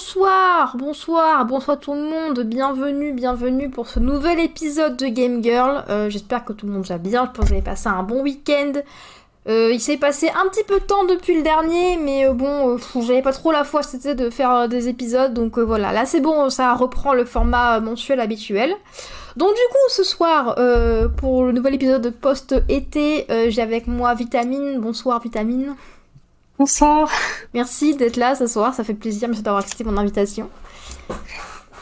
bonsoir, bonsoir, bonsoir tout le monde, bienvenue, bienvenue pour ce nouvel épisode de Game Girl. Euh, J'espère que tout le monde va bien, je pense que vous avez passé un bon week-end. Euh, il s'est passé un petit peu de temps depuis le dernier, mais euh, bon, j'avais pas trop la foi c'était de faire des épisodes, donc voilà, là c'est bon, ça reprend le format mensuel habituel. Donc du coup, ce soir, pour le nouvel épisode de post-été, j'ai avec moi Vitamine. Bonsoir Vitamine. Bonsoir. Merci d'être là ce soir, ça fait plaisir, merci d'avoir accepté mon invitation.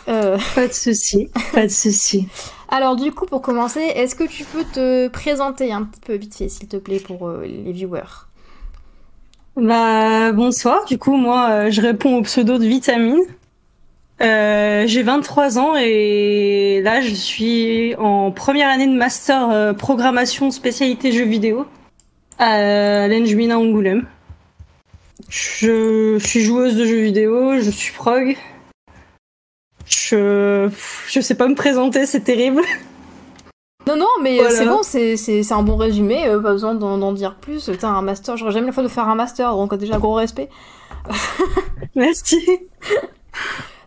Euh, Pas de souci, pas de souci. alors du coup, pour commencer, est-ce que tu peux te présenter un petit peu vite fait, s'il te plaît, pour euh, les viewers? Bah bonsoir. Du coup, moi, euh, je réponds au pseudo de Vitamine. J'ai 23 ans et là, je suis en première année de master programmation spécialité jeux vidéo à l'Engmina Angoulême. Je, je suis joueuse de jeux vidéo, je suis prog. Je, je sais pas me présenter, c'est terrible. Non, non, mais euh, Voilà. c'est bon, c'est- c'est c'est un bon résumé, euh, pas besoin d'en dire plus. T'as un master, j'aurais jamais la fois de faire un master, donc déjà gros respect. Merci.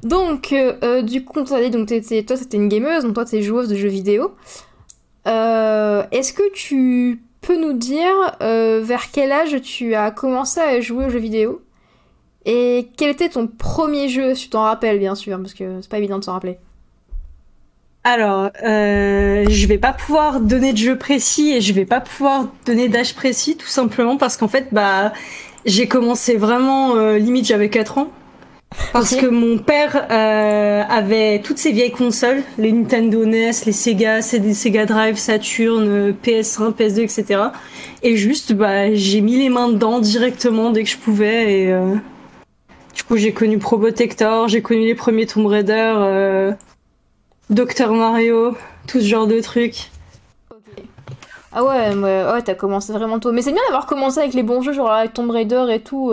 Donc, euh, du coup, t'as dit, donc toi c'était une gameuse, donc toi t'es joueuse de jeux vidéo. Euh, Est-ce que tu peux nous dire euh, vers quel âge tu as commencé à jouer aux jeux vidéo Et quel était ton premier jeu, si tu t'en rappelles bien sûr, parce que c'est pas évident de s'en rappeler. Alors, euh, je vais pas pouvoir donner de jeu précis et je vais pas pouvoir donner d'âge précis, tout simplement parce qu'en fait, bah, j'ai commencé vraiment euh, limite j'avais 4 ans. Parce que mon père euh, avait toutes ces vieilles consoles, les Nintendo NES, les Sega, CD, Sega Drive, Saturn, euh, PS1, PS2, etc. Et juste, bah, j'ai mis les mains dedans directement dès que je pouvais. Et euh, du coup, j'ai connu Probotector, j'ai connu les premiers Tomb Raider, euh, Docteur Mario, tout ce genre de trucs. Ah ouais, ouais, ouais t'as commencé vraiment tôt. Mais c'est bien d'avoir commencé avec les bons jeux, genre avec Tomb Raider et tout.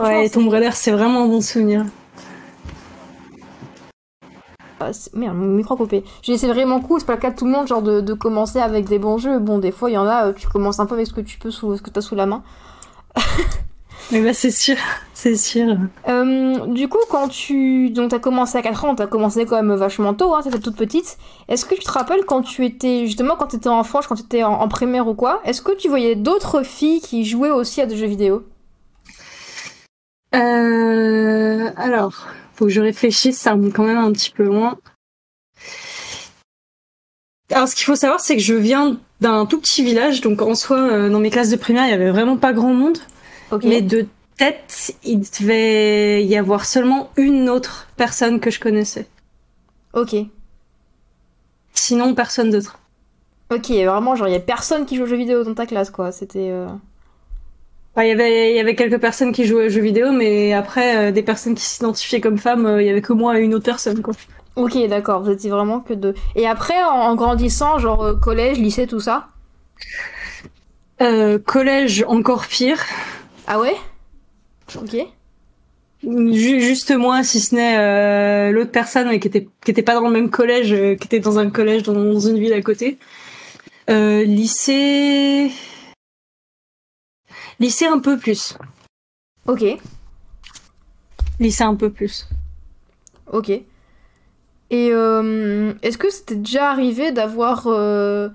Ouais, c'est- Tomb Raider, c'est vraiment un bon souvenir. Ah, Merde, mon micro coupé. J'ai c'est vraiment cool, c'est pas le cas de tout le monde, genre de, de commencer avec des bons jeux. Bon, des fois, il y en a, euh, tu commences un peu avec ce que tu peux, sous, ce que t'as sous la main. Mais bah, c'est sûr, c'est sûr. Euh, du coup, quand tu. Donc, t'as commencé à 4 ans, t'as commencé quand même vachement tôt, hein, t'étais toute petite. Est-ce que tu te rappelles quand tu étais. Justement, quand t'étais enfant, quand t'étais en, en primaire ou quoi, est-ce que tu voyais d'autres filles qui jouaient aussi à des jeux vidéo? Euh, alors, faut que je réfléchisse, ça remonte quand même un petit peu loin. Alors, ce qu'il faut savoir, c'est que je viens d'un tout petit village, donc en soi, euh, dans mes classes de primaire, il y avait vraiment pas grand monde. Mais de tête, il devait y avoir seulement une autre personne que je connaissais. Ok. Sinon, personne d'autre. Ok, vraiment, genre, il y a personne qui joue aux jeux vidéo dans ta classe, quoi. C'était. euh, Enfin, il y avait, il y avait quelques personnes qui jouaient aux jeux vidéo, mais après, euh, des personnes qui s'identifiaient comme femmes, euh, il y avait que moi et une autre personne, quoi. Ok, d'accord, vous étiez vraiment que deux. Et après, en, en grandissant, genre euh, collège, lycée, tout ça? Euh, collège, encore pire. Ah ouais? Ok. Ju- Juste moi, si ce n'est euh, l'autre personne mais qui était qui était pas dans le même collège, euh, qui était dans un collège dans, dans une ville à côté. Euh, lycée, lycée un peu plus. Ok, Lycée un peu plus. ok. Et euh, est-ce que c'était déjà arrivé d'avoir euh,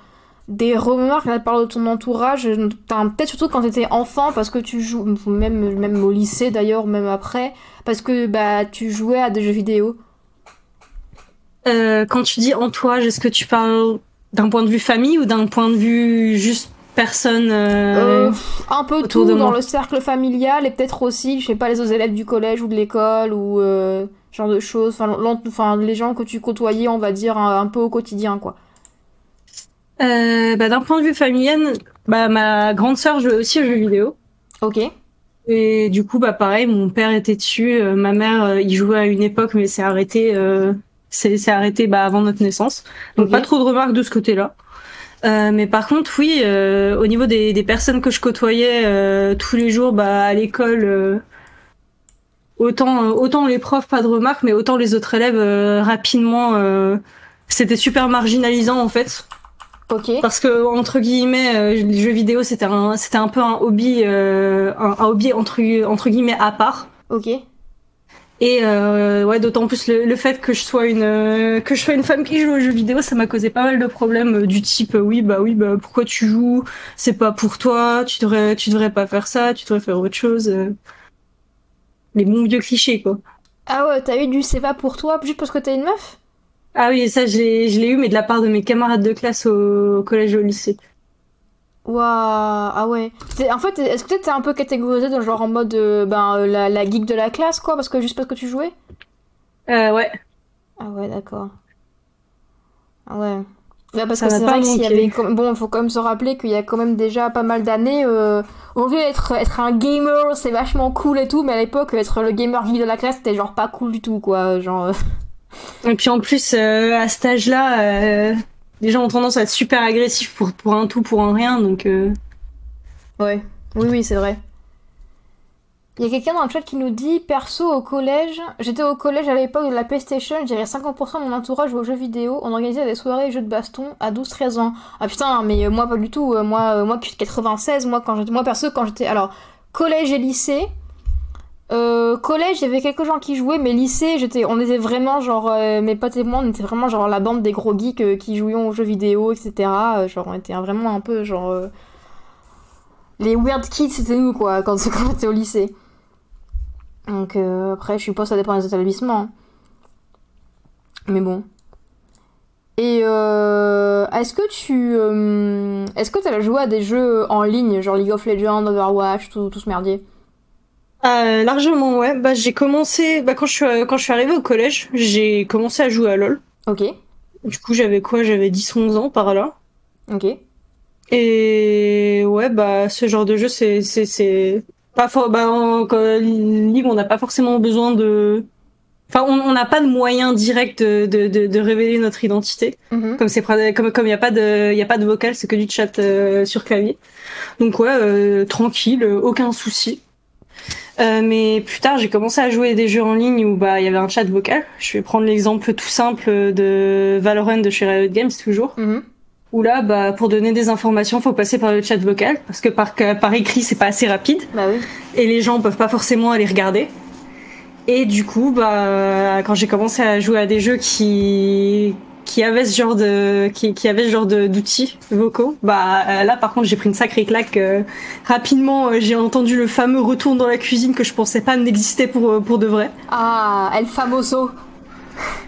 des remarques la part de ton entourage Peut-être surtout quand t'étais enfant, parce que tu joues, même, même au lycée d'ailleurs, même après, parce que bah tu jouais à des jeux vidéo? Euh, quand tu dis entourage, est-ce que tu parles d'un point de vue famille ou d'un point de vue juste personne euh, Euh, un peu autour tout de dans moi. le cercle familial et peut-être aussi, je sais pas, les autres élèves du collège ou de l'école ou euh, genre de choses. Enfin, les gens que tu côtoyais, on va dire, un, un peu au quotidien, quoi. euh, bah, D'un point de vue familial, bah, ma grande sœur jouait aussi aux jeux vidéo. Ok. Et du coup, bah pareil, mon père était dessus, euh, ma mère, il jouait à une époque, mais c'est arrêté, euh, c'est arrêté bah, avant notre naissance. Donc pas trop de remarques de ce côté-là. Euh, mais par contre, oui, euh, au niveau des, des personnes que je côtoyais euh, tous les jours, bah à l'école, euh, autant euh, autant les profs pas de remarques, mais autant les autres élèves euh, rapidement, euh, c'était super marginalisant en fait. Ok. Parce que entre guillemets, euh, les jeux vidéo c'était un c'était un peu un hobby, euh, un, un hobby entre entre guillemets à part. Ok. Et euh, ouais, d'autant plus le, le, fait que je sois une euh, que je sois une femme qui joue aux jeux vidéo, ça m'a causé pas mal de problèmes euh, du type euh, oui bah oui bah pourquoi tu joues, c'est pas pour toi, tu devrais tu devrais pas faire ça, tu devrais faire autre chose. Les bons vieux clichés quoi. Ah ouais, t'as eu du c'est pas pour toi juste parce que t'es une meuf? Ah oui, ça je l'ai je l'ai eu mais de la part de mes camarades de classe au, au collège et au lycée. Waouh, ah ouais. En fait, est-ce que t'es un peu catégorisé dans genre en mode euh, ben, euh, la, la geek de la classe, quoi, parce que juste parce que tu jouais? Euh, ouais. Ah ouais, d'accord. Ah ouais. Bah parce Ça que c'est vrai qu'il y avait. Bon, faut quand même se rappeler qu'il y a quand même déjà pas mal d'années. Euh... Aujourd'hui, être, être un gamer, c'est vachement cool et tout, mais à l'époque, être le gamer geek de la classe, c'était genre pas cool du tout, quoi. Genre. Et puis en plus, euh, à cet âge-là les gens ont tendance à être super agressifs pour, un tout, pour un rien, donc. Euh... Ouais, oui, oui, c'est vrai. Il y a quelqu'un dans le chat qui nous dit Perso, au collège, j'étais au collège à l'époque de la PlayStation, je dirais 50% de mon entourage aux jeux vidéo. On organisait des soirées jeux de baston à 12-13 ans. Ah putain, mais moi pas du tout. Euh, moi, euh, moi, 96, moi, quand moi perso, quand j'étais. Alors, collège et lycée, euh, collège, il y avait quelques gens qui jouaient, mais lycée, on était vraiment genre, euh, mes potes et moi, on était vraiment genre la bande des gros geeks euh, qui jouions aux jeux vidéo, etc. Euh, genre, on était vraiment un peu genre. les weird kids, c'était nous quoi, quand, on était au lycée. Donc après, je suppose ça dépend des établissements. Hein. Mais bon. Et est-ce que tu. est-ce que tu as joué à des jeux en ligne, genre League of Legends, Overwatch, tout ce merdier? Euh, largement, ouais. Bah, j'ai commencé, bah, quand je suis, quand je suis arrivée au collège, j'ai commencé à jouer à LoL. Ok. Du coup, j'avais quoi? J'avais 10-11 ans par là. Ok. Et ouais, bah, ce genre de jeu, c'est, c'est, c'est pas fort. Bah, en libre, on n'a pas forcément besoin de. Enfin, on n'a pas de moyen direct de, de, de, révéler notre identité. Mm-hmm. Comme c'est comme comme il y a pas de il a pas de vocal, c'est que du chat euh, sur clavier. Donc ouais, euh, tranquille, aucun souci. Euh, mais plus tard, j'ai commencé à jouer des jeux en ligne où bah il y avait un chat vocal. Je vais prendre l'exemple tout simple de Valorant de chez Riot Games toujours. Mm-hmm. Où là, bah pour donner des informations, faut passer par le chat vocal parce que par par écrit c'est pas assez rapide. Bah oui. Et les gens peuvent pas forcément aller regarder. Et du coup, bah quand j'ai commencé à jouer à des jeux qui qui avait ce genre de qui, qui avait ce genre d'outils vocaux. Bah euh, là par contre j'ai pris une sacrée claque euh, rapidement euh, j'ai entendu le fameux retour dans la cuisine que je pensais pas n'exister pour pour de vrai. Ah El Famoso.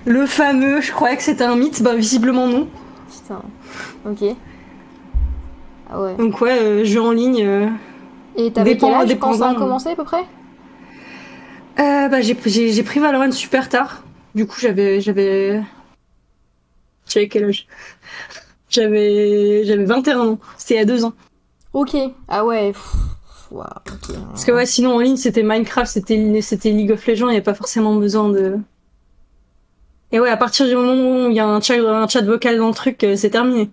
Le fameux je croyais que c'était un mythe bah visiblement non. Putain ok. Ah ouais. Donc ouais jeu en ligne et t'avais quel âge quand ça a commencé à peu près? Bah j'ai pris Valorant super tard. Du coup j'avais j'avais j'avais quel âge? J'avais j'avais 21 ans. C'était il y a deux ans. Ok. Ah ouais. Parce que ouais, sinon en ligne c'était Minecraft, c'était c'était League of Legends, il n'y a pas forcément besoin de. Et ouais, à partir du moment où il y a un chat, un chat vocal dans le truc, euh, c'est terminé.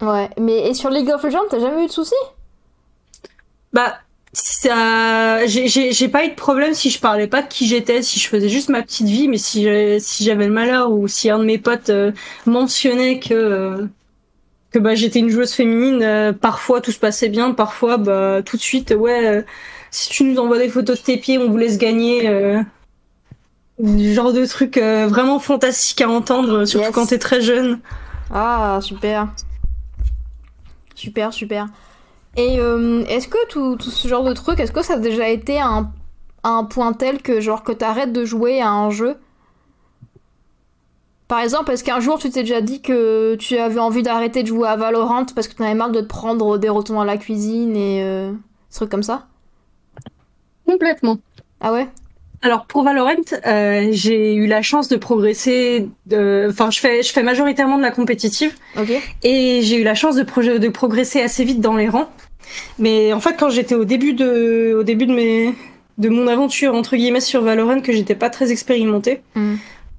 Ouais, mais et sur League of Legends, t'as jamais eu de soucis? Bah, ça j'ai pas eu de problème si je parlais pas de qui j'étais si je faisais juste ma petite vie mais si si j'avais le malheur ou si un de mes potes euh, mentionnait que euh, que bah j'étais une joueuse féminine euh, parfois tout se passait bien parfois bah tout de suite ouais si tu nous envoies des photos de tes pieds on vous laisse gagner du genre de truc vraiment fantastique à entendre surtout quand t'es très jeune. Ah super. Super super et euh, est-ce que tout, tout, ce genre de truc, est-ce que ça a déjà été un, un point tel que genre que t'arrêtes de jouer à un jeu? Par exemple, est-ce qu'un jour tu t'es déjà dit que tu avais envie d'arrêter de jouer à Valorant parce que tu avais marre de te prendre des retours à la cuisine et euh, des trucs comme ça? Complètement. Ah ouais? Alors pour Valorant, euh, j'ai eu la chance de progresser. Enfin, je fais, je fais majoritairement de la compétitive, okay. et j'ai eu la chance de, de progresser assez vite dans les rangs. Mais en fait, quand j'étais au début de, au début de mes, de mon aventure entre guillemets sur Valorant, que j'étais pas très expérimentée. Mm.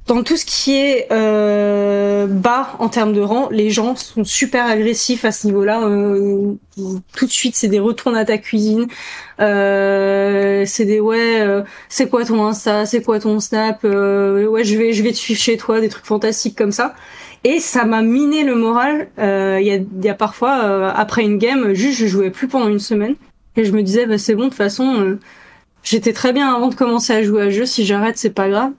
Dans tout ce qui est euh, bas en termes de rang, les gens sont super agressifs à ce niveau-là. Euh, tout de suite, c'est des retournes à ta cuisine. Euh, c'est des ouais, euh, c'est quoi ton Insta, c'est quoi ton Snap, euh, ouais, je vais, je vais te suivre chez toi, des trucs fantastiques comme ça. Et ça m'a miné le moral. Il euh, y, a, y, a, parfois, après une game, juste je jouais plus pendant une semaine. Et je me disais, bah, c'est bon, de toute façon, J'étais très bien avant de commencer à jouer à jeu. Si j'arrête, c'est pas grave.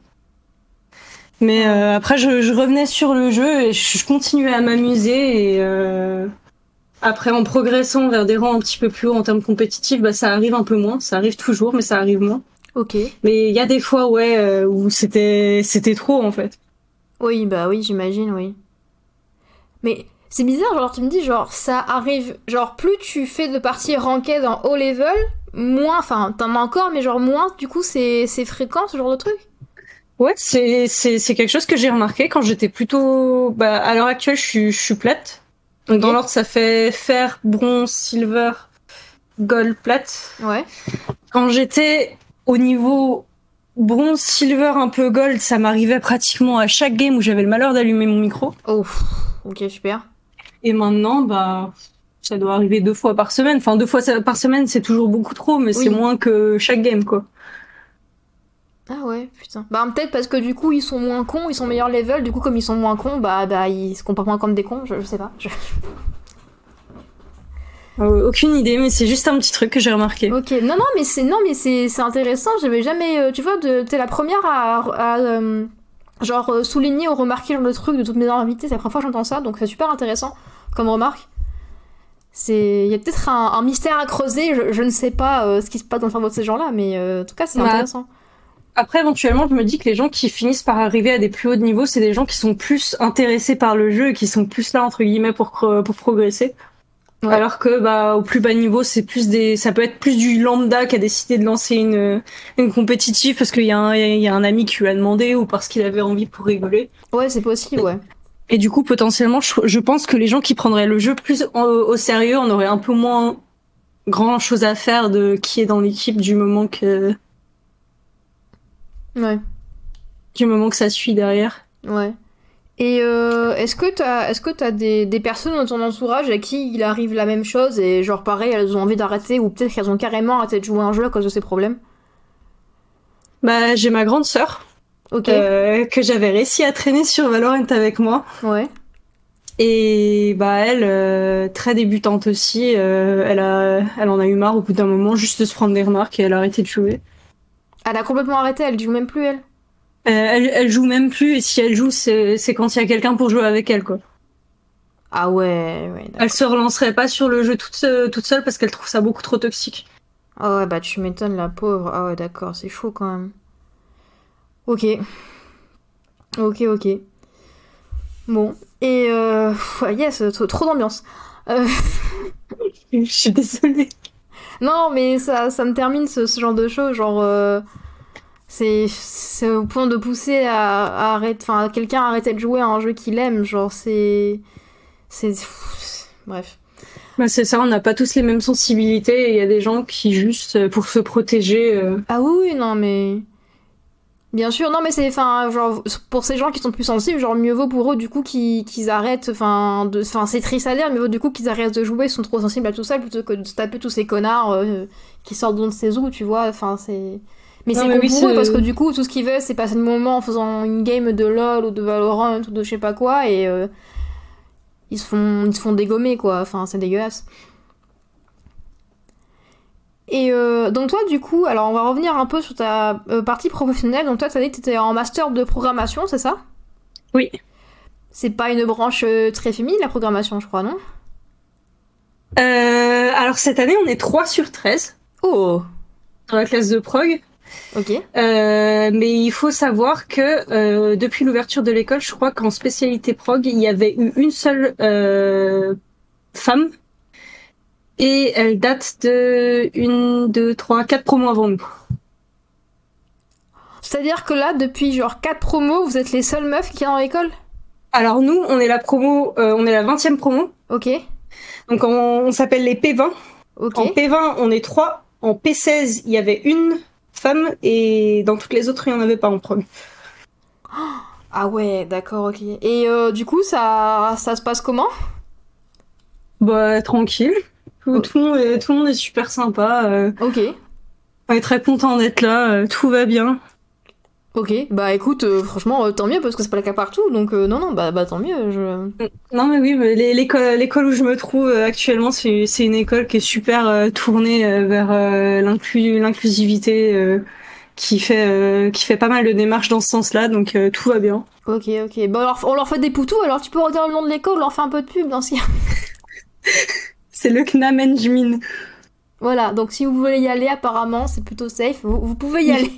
Mais euh, après, je, je, revenais sur le jeu et je, continuais à m'amuser. Et euh, après, en progressant vers des rangs un petit peu plus hauts en termes compétitifs, bah, ça arrive un peu moins. Ça arrive toujours, mais ça arrive moins. Ok. Mais il y a des fois, ouais, euh, où c'était c'était trop en fait. Oui, bah oui, j'imagine, oui. Mais c'est bizarre, genre tu me dis, genre ça arrive, genre plus tu fais de parties ranked en haut level, moins, enfin t'en as encore, mais genre moins, du coup c'est fréquent ce genre de truc? Ouais, c'est quelque chose que j'ai remarqué quand j'étais plutôt. Bah, à l'heure actuelle, je suis, je suis plate. Donc dans l'ordre, ça fait fer, bronze, silver, gold, plate. Ouais. Quand j'étais au niveau bronze, silver, un peu gold, ça m'arrivait pratiquement à chaque game où j'avais le malheur d'allumer mon micro. Oh, ok, super. Et maintenant, bah, ça doit arriver deux fois par semaine. Enfin, deux fois par semaine, c'est toujours beaucoup trop, mais c'est moins que chaque game, quoi. Ah ouais, putain. Bah peut-être parce que du coup ils sont moins cons, ils sont meilleurs level, du coup comme ils sont moins cons, bah, bah ils se comportent moins comme des cons, je, sais pas. Aucune idée, mais c'est juste un petit truc que j'ai remarqué. Ok, non non mais c'est non mais c'est intéressant, j'avais jamais, euh, tu vois, t'es la première à, euh, genre souligner ou remarquer le truc de toutes mes invités, c'est la première fois que j'entends ça, donc c'est super intéressant comme remarque. C'est, il y a peut-être un, mystère à creuser, je, ne sais pas ce qui se passe dans le cerveau de ces gens-là, mais en tout cas c'est bah, intéressant. Après, éventuellement, je me dis que les gens qui finissent par arriver à des plus hauts niveaux, c'est des gens qui sont plus intéressés par le jeu et qui sont plus là, entre guillemets, pour, pour progresser. Alors que, bah, au plus bas niveau, c'est plus des, ça peut être plus du lambda qui a décidé de lancer une, une compétitive parce qu'il y, a un, il y a un ami qui lui a demandé ou parce qu'il avait envie pour rigoler. Ouais, c'est possible, ouais. Et du coup, potentiellement, je, pense que les gens qui prendraient le jeu plus au, sérieux en auraient un peu moins grand chose à faire de qui est dans l'équipe du moment que, Ouais. Du moment que ça suit derrière. Ouais. Et euh, est-ce que t'as est-ce que t'as des, des personnes dans ton entourage à qui il arrive la même chose et genre pareil elles ont envie d'arrêter ou peut-être qu'elles ont carrément arrêté de jouer un jeu à cause de ces problèmes? Bah j'ai ma grande sœur Ok. Euh, que j'avais réussi à traîner sur Valorant avec moi. Ouais. Et bah elle, euh, très débutante aussi, elle, a, elle en a eu marre au bout d'un moment juste de se prendre des remarques et elle a arrêté de jouer. Elle a complètement arrêté, elle joue même plus, elle. Euh, elle, joue même plus, et si elle joue, c'est quand il y a quelqu'un pour jouer avec elle, quoi. Ah ouais, ouais. Elle se relancerait pas sur le jeu toute, toute seule parce qu'elle trouve ça beaucoup trop toxique. Ah ouais, bah tu m'étonnes, la pauvre. Ah ouais, d'accord, c'est chaud quand même. Ok. Ok, ok. Bon. Et euh... Yes, trop, d'ambiance. Euh... Je suis désolée. Non, mais ça, ça me termine ce, genre de choses. Genre, euh, c'est au point de pousser à, arrêter, enfin, quelqu'un à arrêter de jouer à un jeu qu'il aime. Genre, c'est. C'est. Bref. Bah c'est ça, on n'a pas tous les mêmes sensibilités et il y a des gens qui, juste euh, pour se protéger. Euh, ah oui, non, mais. Bien sûr, non mais c'est enfin genre pour ces gens qui sont plus sensibles, genre mieux vaut pour eux du coup qu'ils arrêtent enfin de enfin c'est triste à dire, mieux vaut du coup qu'ils arrêtent de jouer, ils sont trop sensibles à tout ça plutôt que de se taper tous ces connards euh, qui sortent de ses os, tu vois, enfin c'est mais c'est pour eux parce que du coup tout ce qu'ils veulent c'est passer le moment en faisant une game de LoL ou de Valorant ou de je sais pas quoi et euh, ils se font ils se font dégommer quoi, enfin c'est dégueulasse. Et euh, donc toi du coup, alors on va revenir un peu sur ta euh, partie professionnelle. Donc toi, tu as dit que tu étais en master de programmation, c'est ça? Oui. C'est pas une branche très féminine la programmation, je crois, non? Alors cette année, on est 3 sur 13. Oh Dans la classe de prog. Ok. mais il faut savoir que depuis l'ouverture de l'école, je crois qu'en spécialité prog, il y avait eu une seule femme et elle date de une, deux, trois, quatre promos avant nous. C'est-à-dire que là, depuis genre quatre promos, vous êtes les seules meufs qui sont dans l'école? Alors nous, on est la promo, euh, on est la 20e promo. Ok. Donc on, s'appelle les P20. Ok. En P20, on est trois. En P16, il y avait une femme et dans toutes les autres, il n'y en avait pas en premier. Ah ouais, d'accord, ok. Et euh, du coup, ça, ça se passe comment? Bah tranquille. Tout, le monde est, tout le monde est super sympa. Euh. ok. On est très content d'être là. Euh, tout va bien. Ok, bah écoute, euh, franchement, euh, tant mieux parce que c'est pas le cas partout, donc euh, non, non, bah, bah tant mieux. Je... Non mais oui, l'école où je me trouve actuellement, c'est une école qui est super tournée vers l'inclus l'inclusivité, qui fait qui fait pas mal de démarches dans ce sens-là, donc tout va bien. Ok, ok. Bah alors, on leur fait des poutous, alors tu peux redire le nom de l'école, on leur fait un peu de pub dans ce cas. C'est le CNAM Engmin. Voilà, donc si vous voulez y aller, apparemment, c'est plutôt safe, vous, vous pouvez y aller.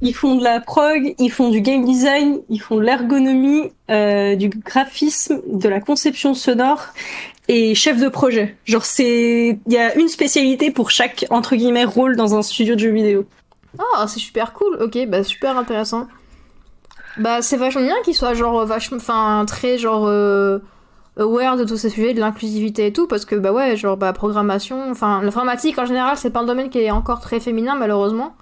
Ils font de la prog, ils font du game design, ils font de l'ergonomie, euh, du graphisme, de la conception sonore et chef de projet. Genre c'est, il y a une spécialité pour chaque entre guillemets rôle dans un studio de jeux vidéo. Ah, c'est super cool, ok, bah super intéressant. Bah c'est vachement bien qu'ils soient genre vachement, enfin très genre euh, aware de tous ces sujets, de l'inclusivité et tout, parce que bah ouais, genre bah programmation, enfin l'informatique en général c'est pas un domaine qui est encore très féminin malheureusement.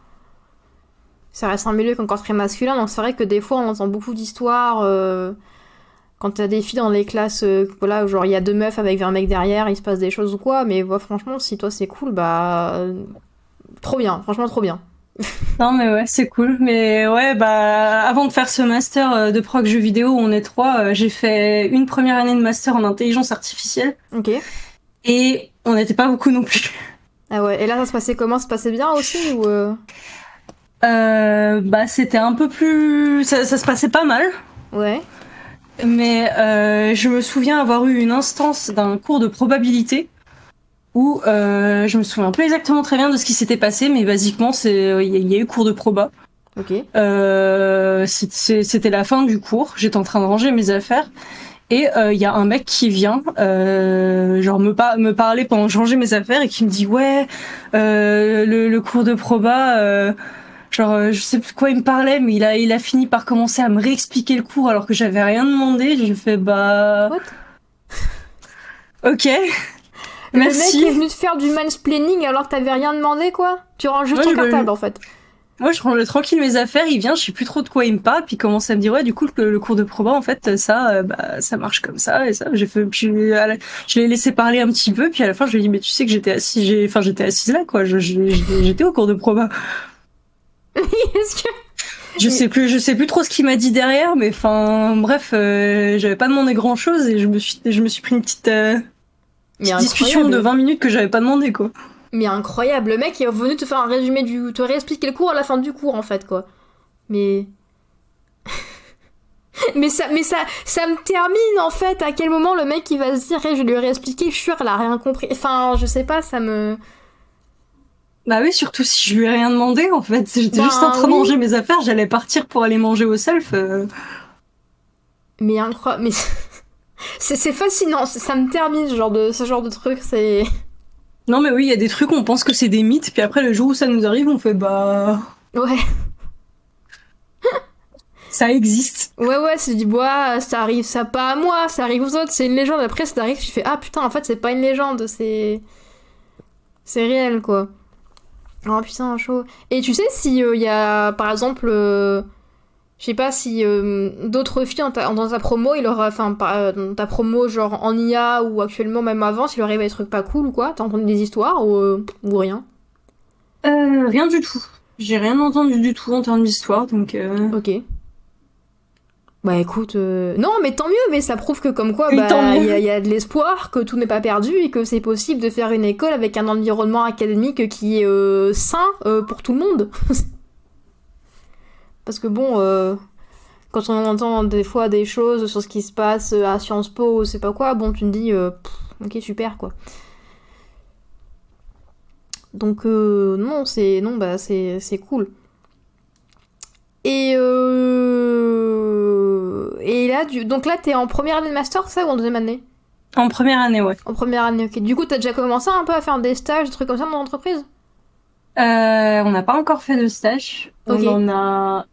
Ça reste un milieu qui est encore très masculin, donc c'est vrai que des fois on entend beaucoup d'histoires euh, quand t'as des filles dans les classes, euh, voilà, genre il y a deux meufs avec un mec derrière, il se passe des choses ou quoi, mais ouais, franchement si toi c'est cool, bah euh, trop bien, franchement trop bien. Non mais ouais, c'est cool. Mais ouais, bah avant de faire ce master de prog jeux vidéo où on est trois, j'ai fait une première année de master en intelligence artificielle Ok. et on n'était pas beaucoup non plus. Ah ouais, et là ça se passait comment? Ça se passait bien aussi ou euh, Euh, bah c'était un peu plus, ça, ça se passait pas mal. Ouais. Mais euh, je me souviens avoir eu une instance d'un cours de probabilité où euh, je me souviens plus exactement très bien de ce qui s'était passé, mais basiquement c'est il y, a- il y a eu cours de proba. Ok. Euh, C'était la fin du cours. J'étais en train de ranger mes affaires. Et euh, il y a un mec qui vient, euh, genre me, par- me parler pendant que je rangeais mes affaires et qui me dit ouais, euh, le, le cours de proba, euh, genre euh, je sais plus de quoi il me parlait, mais il a il a fini par commencer à me réexpliquer le cours alors que j'avais rien demandé. J'ai fait bah What? Ok, Le mec merci. est venu te faire du mansplaining alors que t'avais rien demandé quoi Tu ranges juste Ouais, ton cartable en fait. Moi, je range tranquille mes affaires, il vient, je sais plus trop de quoi il me parle, puis il commence à me dire, ouais, du coup, le, le cours de proba, en fait, ça, euh, bah, ça marche comme ça, et ça, j'ai fait, puis, la- je l'ai laissé parler un petit peu, puis à la fin, je lui ai dit, mais tu sais que j'étais assise, j'ai, enfin, j'étais assise là, quoi, j'étais au cours de proba. Est-ce que Je sais plus, je sais plus trop ce qu'il m'a dit derrière, mais enfin, bref, euh, j'avais pas demandé grand chose, et je me suis, je me suis pris une petite, euh, petite discussion de incroyable. 20 minutes que j'avais pas demandé, quoi. Mais incroyable, le mec est venu te faire un résumé du. te réexpliquer le cours à la fin du cours en fait quoi. Mais. mais ça, mais ça, ça me termine en fait. À quel moment le mec il va se dire, Eh, je vais lui réexpliquer, je suis sûr, elle a rien compris. Enfin, je sais pas, ça me. Bah oui, surtout si je lui ai rien demandé, en fait. J'étais Ben juste en train de manger mes affaires, j'allais partir pour aller manger au self. euh. Mais incroyable. Mais c'est c'est fascinant, ça me termine ce genre de, ce genre de truc, c'est. Non mais oui, il y a des trucs, on pense que c'est des mythes, puis après le jour où ça nous arrive, on fait bah Ouais. ça existe. Ouais, ouais, c'est du bois, ça arrive, ça pas à moi, ça arrive aux autres, c'est une légende. Après, ça arrive, tu fais Ah putain, en fait, c'est pas une légende, c'est. C'est réel, quoi. Oh putain, chaud. Et tu sais si il y a, par exemple, euh, je sais pas si euh, d'autres filles dans ta, dans ta promo, il aura, enfin, euh, dans ta promo, genre en IA ou actuellement, même avant, s'il leur arrive des trucs pas cool ou quoi, t'as entendu des histoires ou, euh, ou rien? Euh, rien du tout. J'ai rien entendu du tout en termes d'histoire, donc euh... Ok. Bah écoute, euh, non mais tant mieux, mais ça prouve que comme quoi, bah il y, y a de l'espoir, que tout n'est pas perdu et que c'est possible de faire une école avec un environnement académique qui est euh, sain euh, pour tout le monde. Parce que bon, euh, quand on entend des fois des choses sur ce qui se passe à Sciences Po ou c'est pas quoi, bon tu te dis, pff, ok super quoi. Donc non, c'est non bah c'est cool. Et euh... et là du donc là t'es en première année de master ça ou en deuxième année en première année, ouais. En première année ok. Du coup t'as déjà commencé un peu à faire des stages des trucs comme ça dans l'entreprise Euh, on n'a pas encore fait de stage. Ok. On en a,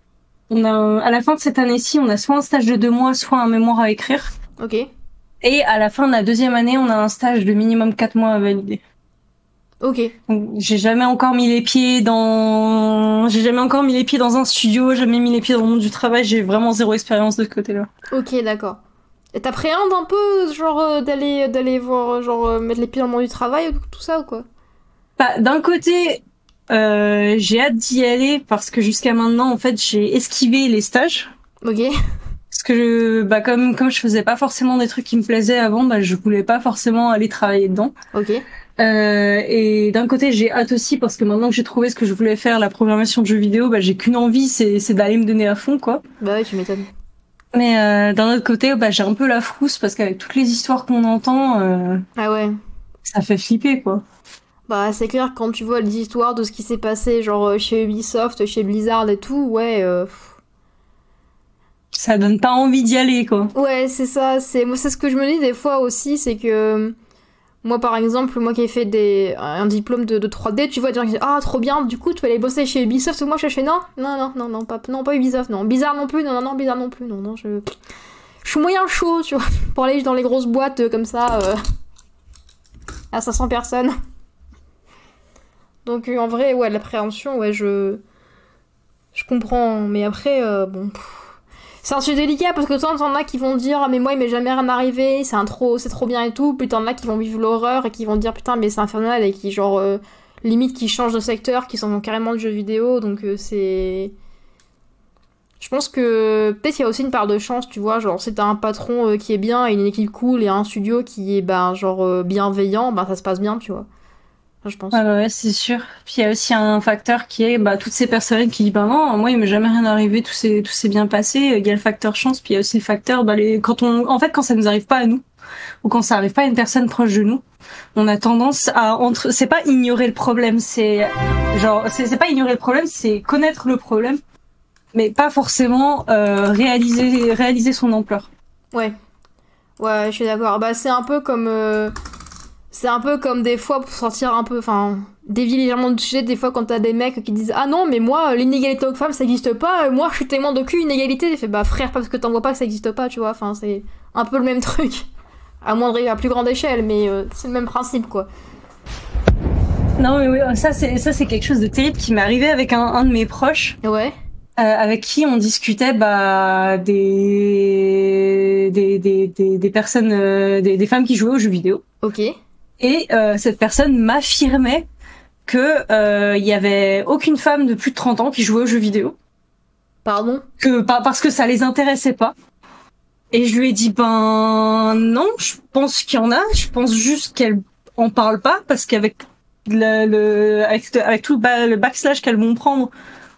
on a, à la fin de cette année-ci, on a soit un stage de deux mois, soit un mémoire à écrire. Ok. Et à la fin de la deuxième année, on a un stage de minimum quatre mois à valider. Ok. J'ai jamais encore mis les pieds dans, j'ai jamais encore mis les pieds dans un studio, jamais mis les pieds dans le monde du travail. J'ai vraiment zéro expérience de ce côté-là. Ok d'accord. Et t'appréhendes un peu genre euh, d'aller d'aller voir genre euh, mettre les pieds dans le monde du travail ou tout ça ou quoi? Bah, d'un côté, Euh, j'ai hâte d'y aller parce que jusqu'à maintenant, en fait, j'ai esquivé les stages. Ok. Parce que je, bah comme comme je faisais pas forcément des trucs qui me plaisaient avant, bah je voulais pas forcément aller travailler dedans. Ok. Euh, et d'un côté, j'ai hâte aussi parce que maintenant que j'ai trouvé ce que je voulais faire, la programmation de jeux vidéo, bah j'ai qu'une envie, c'est c'est d'aller me donner à fond, quoi. Bah ouais, tu m'étonnes. Mais euh, d'un autre côté, bah j'ai un peu la frousse parce qu'avec toutes les histoires qu'on entend, euh, Ah ouais. ça fait flipper, quoi. Bah c'est clair quand tu vois les histoires de ce qui s'est passé genre euh, chez Ubisoft, chez Blizzard et tout, ouais. euh. Ça donne pas envie d'y aller, quoi. Ouais, c'est ça, c'est moi c'est ce que je me dis des fois aussi, c'est que moi par exemple, moi qui ai fait des un diplôme de, de 3D, tu vois des gens qui disent "Ah, trop bien, du coup tu vas aller bosser chez Ubisoft." Moi je fais "Non, non non non non, pas non pas Ubisoft, non, Bizarre non plus, non non non, Bizarre non plus, non non, je je suis moyen chaud, tu vois, pour aller dans les grosses boîtes euh, comme ça euh, à 500 personnes. Donc euh, en vrai, ouais, l'appréhension, ouais, je je comprends, mais après euh, bon c'est un sujet délicat parce que tant t'en as qui vont dire ah mais moi il m'est jamais rien arrivé, c'est un trop c'est trop bien et tout, puis t'en as qui vont vivre l'horreur et qui vont dire putain mais c'est infernal et qui genre euh, limite qui changent de secteur, qui s'en vont carrément de jeux vidéo, donc euh, c'est je pense que peut-être qu'il y a aussi une part de chance, tu vois, genre si t'as un patron euh, qui est bien et une équipe cool et un studio qui est ben genre bienveillant, ben ça se passe bien, tu vois. Enfin, je pense. Ouais, ouais, c'est sûr. Puis il y a aussi un facteur qui est bah, toutes ces personnes qui disent bah non, moi il m'est jamais rien arrivé, tout s'est tout s'est bien passé. Il y a le facteur chance, puis il y a aussi le facteur bah les quand on en fait quand ça nous arrive pas à nous ou quand ça arrive pas à une personne proche de nous, on a tendance à entre c'est pas ignorer le problème, c'est genre c'est c'est pas ignorer le problème, c'est connaître le problème, mais pas forcément euh, réaliser réaliser son ampleur. Ouais. Ouais, je suis d'accord. Bah, c'est un peu comme. euh, C'est un peu comme des fois pour sortir un peu. Enfin, dévier légèrement du sujet, des fois quand t'as des mecs qui disent Ah non, mais moi, l'inégalité homme-femme ça existe pas. euh, Moi, je suis témoin d'aucune inégalité. J'ai fait Bah, frère, parce que t'en vois pas que ça existe pas, tu vois. Enfin, c'est un peu le même truc. À moindre à plus grande échelle, mais euh, c'est le même principe, quoi. Non mais oui, ça c'est ça c'est quelque chose de terrible qui m'est arrivé avec un, un de mes proches. Ouais. euh, avec qui on discutait bah, des, des, des, des, des personnes, euh, des, des femmes qui jouaient aux jeux vidéo. Ok. Et euh, cette personne m'affirmait que euh, il y avait aucune femme de plus de 30 ans qui jouait aux jeux vidéo, Pardon? Que pas parce que ça les intéressait pas. Et je lui ai dit ben non, je pense qu'il y en a, je pense juste qu'elle en parle pas parce qu'avec le, le avec, avec tout le, ba- le backslash qu'elles vont prendre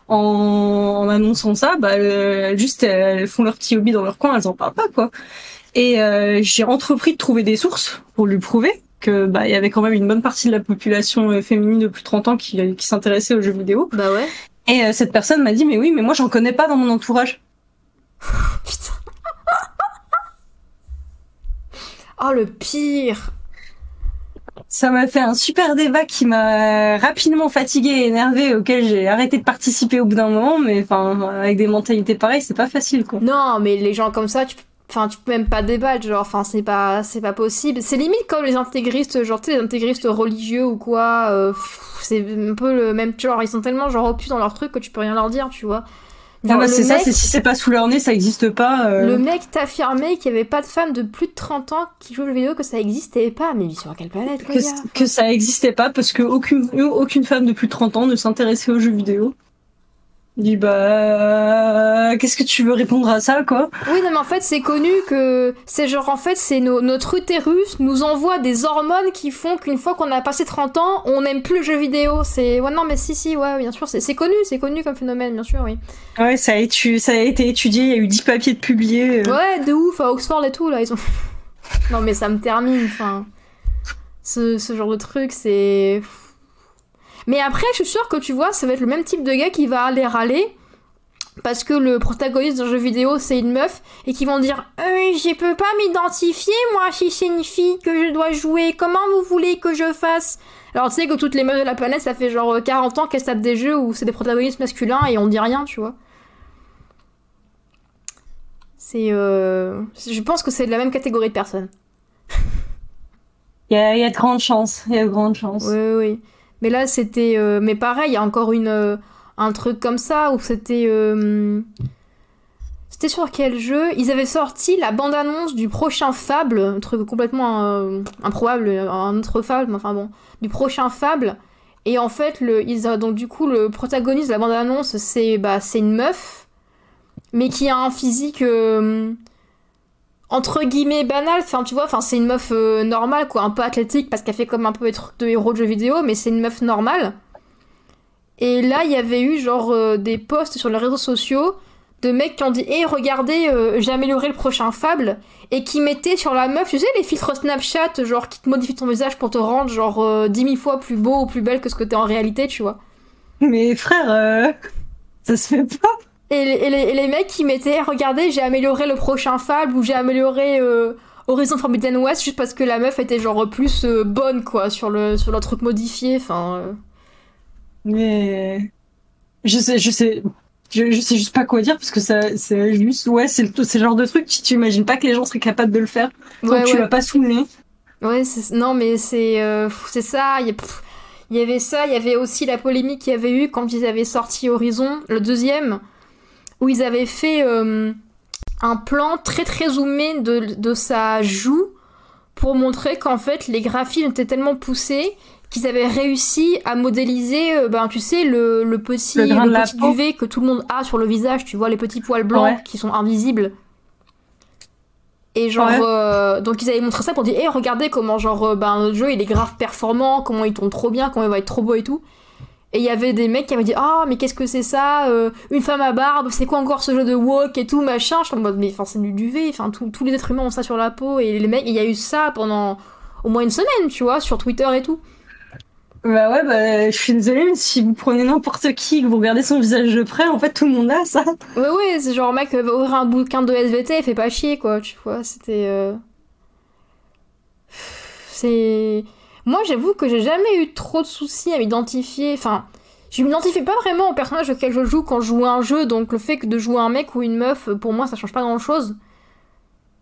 en, en annonçant ça, bah euh, juste elles font leur petit hobby dans leur coin, elles en parlent pas quoi. Et euh, j'ai entrepris de trouver des sources pour lui prouver que bah il y avait quand même une bonne partie de la population euh, féminine de plus de 30 ans qui, qui s'intéressait aux jeux vidéo. Bah ouais. Et euh, cette personne m'a dit mais oui mais moi j'en connais pas dans mon entourage. Putain. oh, le pire. Ça m'a fait un super débat qui m'a rapidement fatigué et énervé auquel j'ai arrêté de participer au bout d'un moment mais enfin avec des mentalités pareilles c'est pas facile quoi. Non, mais les gens comme ça, tu peux, enfin, tu peux même pas débattre, genre, enfin, c'est pas, c'est pas possible. C'est limite comme les intégristes, genre, tu sais, les intégristes religieux ou quoi. euh, c'est un peu le même genre. Ils sont tellement genre obtus dans leur truc que tu peux rien leur dire, tu vois. Ah Genre, bah, le c'est ça, c'est si c'est pas sous leur nez, ça existe pas. euh. Le mec t'affirmait qu'il y avait pas de femmes de plus de 30 ans qui jouent aux jeux vidéo, que ça existait pas. Mais à quelle planète, que, les gars? que ça existait pas parce que aucune, aucune femme de plus de 30 ans ne s'intéressait aux jeux vidéo. Je dis bah qu'est-ce que tu veux répondre à ça quoi? Oui, non, mais en fait, c'est connu que c'est genre, en fait, c'est no- notre utérus nous envoie des hormones qui font qu'une fois qu'on a passé 30 ans, on n'aime plus le jeu vidéo. C'est. Ouais, non, mais si, si, ouais, bien sûr, c'est c'est connu, c'est connu comme phénomène, bien sûr, oui. Ouais, ça a, étu- ça a été étudié, il y a eu 10 papiers de publiés. euh. Ouais, de ouf, à Oxford et tout, là, ils ont. non, mais ça me termine, enfin. Ce, ce genre de truc, c'est. Mais après, je suis sûre que tu vois, ça va être le même type de gars qui va aller râler. Parce que le protagoniste d'un jeu vidéo c'est une meuf et qui vont dire euh, je peux pas m'identifier moi si c'est une fille que je dois jouer comment vous voulez que je fasse? Alors tu sais que toutes les meufs de la planète ça fait genre 40 ans qu'elles tapent des jeux où c'est des protagonistes masculins et on dit rien tu vois c'est euh... je pense que c'est de la même catégorie de personnes Il y, a, il y a de grandes chances, il y a de grandes chances. Oui, oui. Mais là, c'était. euh, Mais pareil, il y a encore une, euh, un truc comme ça où c'était. euh, C'était sur quel jeu? Ils avaient sorti la bande-annonce du prochain Fable, un truc complètement improbable, un autre Fable, mais enfin bon, du prochain Fable. Et en fait, le, ils, donc du coup, le protagoniste de la bande-annonce, c'est bah, une meuf, mais qui a un physique entre guillemets banal. Enfin, tu vois, enfin, c'est une meuf euh, normale, quoi, un peu athlétique, parce qu'elle fait comme un peu trucs de héros de jeux vidéo, mais c'est une meuf normale. Et là, il y avait eu genre euh, des posts sur les réseaux sociaux de mecs qui ont dit Hé, hey, regardez, j'ai amélioré le prochain Fable et qui mettait sur la meuf, tu sais, les filtres Snapchat, genre qui te modifient ton visage pour te rendre genre euh, 10 000 fois plus beau ou plus belle que ce que t'es en réalité, tu vois. Mais frère, euh, ça se fait pas. Et les, et, les, et les, mecs qui mettaient, regardez, j'ai amélioré le prochain Fable ou j'ai amélioré euh, Horizon Forbidden West juste parce que la meuf était genre plus euh, bonne, quoi, sur le, sur le truc modifié, enfin. euh. Mais. Je sais, je sais. Je, je sais juste pas quoi dire parce que ça, c'est juste, ouais, c'est le, genre de truc, tu t'imagines pas que les gens seraient capables de le faire. Donc Ouais, tu ouais. l'as pas sous le nez. Ouais, non, mais c'est euh, c'est ça. Y, il y avait ça, il y avait aussi la polémique qu'il y avait eu quand ils avaient sorti Horizon, le deuxième, où ils avaient fait euh, un plan très très zoomé de, de sa joue pour montrer qu'en fait les graphismes étaient tellement poussés qu'ils avaient réussi à modéliser, euh, ben tu sais, le, le petit, Le petit duvet que tout le monde a sur le visage, tu vois, les petits poils blancs Ouais. qui sont invisibles. Et genre, Ouais. euh, donc ils avaient montré ça pour dire, hé, regardez comment, genre, ben, notre jeu il est grave performant, comment il tourne trop bien, comment il va être trop beau et tout. Et il y avait des mecs qui avaient dit, ah, mais qu'est-ce que c'est ça euh, Une femme à barbe, c'est quoi encore ce jeu de walk et tout, machin Je suis en mode, mais enfin, c'est du duvet, enfin, tous- les êtres humains ont ça sur la peau, et les mecs, il y a eu ça pendant au moins une semaine, tu vois, sur Twitter et tout. Bah ouais, bah, je suis désolée, mais si vous prenez n'importe qui et que vous regardez son visage de près, en fait, tout le monde a ça. Ouais, ouais, c'est genre, mec, euh, va ouvrir un bouquin de SVT, fait pas chier, quoi, tu vois, c'était. euh, C'est. Moi, j'avoue que j'ai jamais eu trop de soucis à m'identifier. Enfin, je m'identifie pas vraiment au personnage auquel je joue quand je joue un jeu, donc le fait que de jouer un mec ou une meuf, pour moi, ça change pas grand chose.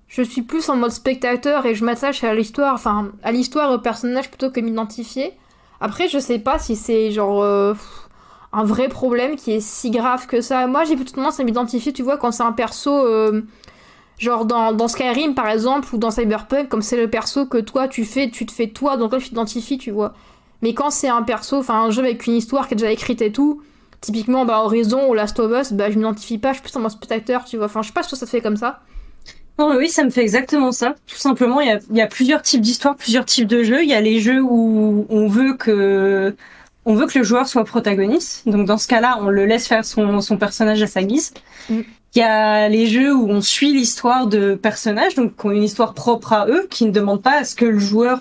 Je suis plus en mode spectateur et je m'attache à l'histoire, enfin, à l'histoire au personnage plutôt que m'identifier. Après, je sais pas si c'est genre. euh, un vrai problème qui est si grave que ça. Moi, j'ai plutôt tendance à m'identifier, tu vois, quand c'est un perso, euh, genre dans, dans Skyrim par exemple, ou dans Cyberpunk, comme c'est le perso que toi tu fais, tu te fais toi, donc là tu t'identifies, tu vois. Mais quand c'est un perso, enfin un jeu avec une histoire qui est déjà écrite et tout, typiquement bah, Horizon ou Last of Us, bah je m'identifie pas, je suis plus en mode spectateur, tu vois. Enfin, je sais pas si toi ça te fait comme ça. Non, mais oui, ça me fait exactement ça. Tout simplement, il y a, il y a plusieurs types d'histoires, plusieurs types de jeux. Il y a les jeux où on veut que on veut que le joueur soit protagoniste. Donc dans ce cas-là, on le laisse faire son, son personnage à sa guise. Mm. Il y a les jeux où on suit l'histoire de personnages, donc qui ont une histoire propre à eux, qui ne demandent pas à ce que le joueur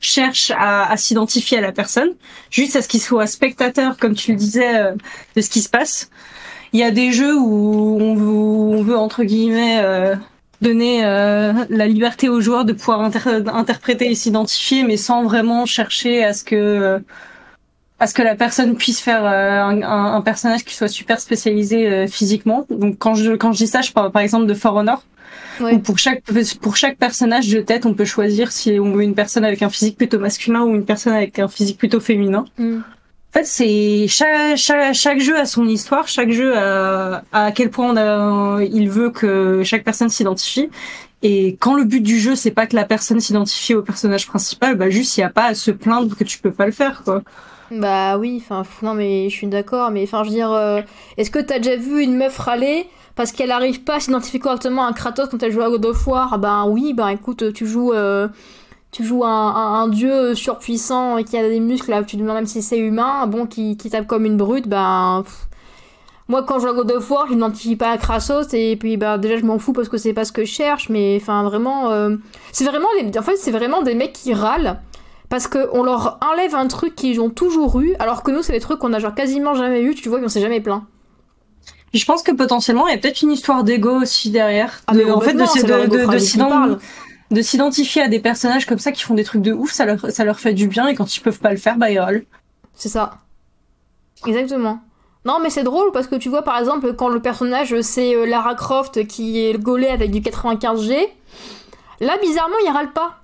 cherche à, s'identifier à la personne, juste à ce qu'il soit spectateur, comme tu le disais, euh, de ce qui se passe. Il y a des jeux où on veut, entre guillemets euh, donner euh, la liberté aux joueurs de pouvoir inter- interpréter et s'identifier, mais sans vraiment chercher à ce que euh, à ce que la personne puisse faire euh, un, un- un personnage qui soit super spécialisé euh, physiquement. Donc quand je quand je dis ça, je parle par exemple de For Honor, Ouais. où pour chaque pour chaque personnage de tête, on peut choisir si on veut une personne avec un physique plutôt masculin ou une personne avec un physique plutôt féminin. Mm. En fait, c'est chaque, chaque, chaque jeu a son histoire, chaque jeu a, à quel point on a- il veut que chaque personne s'identifie. Et quand le but du jeu, c'est pas que la personne s'identifie au personnage principal, bah juste il y a pas à se plaindre que tu peux pas le faire, quoi. Bah oui, enfin, non mais je suis d'accord, mais enfin, je veux dire, euh, est-ce que t'as déjà vu une meuf râler parce qu'elle arrive pas à s'identifier correctement à un Kratos quand elle joue à God of War? Ah Ben oui, ben écoute, tu joues, euh, tu joues un, dieu surpuissant et qui a des muscles, là, tu demandes même si c'est humain, bon, qui, tape comme une brute, ben... Moi, quand je joue à God of War, je m'identifie pas à Kratos, et puis bah, déjà, je m'en fous parce que c'est pas ce que je cherche, mais enfin, vraiment... euh, C'est vraiment... Les... En fait, c'est vraiment des mecs qui râlent parce qu'on leur enlève un truc qu'ils ont toujours eu, alors que nous, c'est des trucs qu'on a genre quasiment jamais eu, tu vois, qu'on s'est jamais plaint. Je pense que potentiellement, il y a peut-être une histoire d'ego aussi derrière. Ah, De- en fait, de, s'identifier à des personnages comme ça qui font des trucs de ouf, ça leur, ça leur fait du bien, et quand ils peuvent pas le faire, bah ils. C'est ça. Exactement. Non, mais c'est drôle parce que tu vois, par exemple, quand le personnage c'est euh, Lara Croft qui est gaulée avec du 95G, là, bizarrement, il râle pas.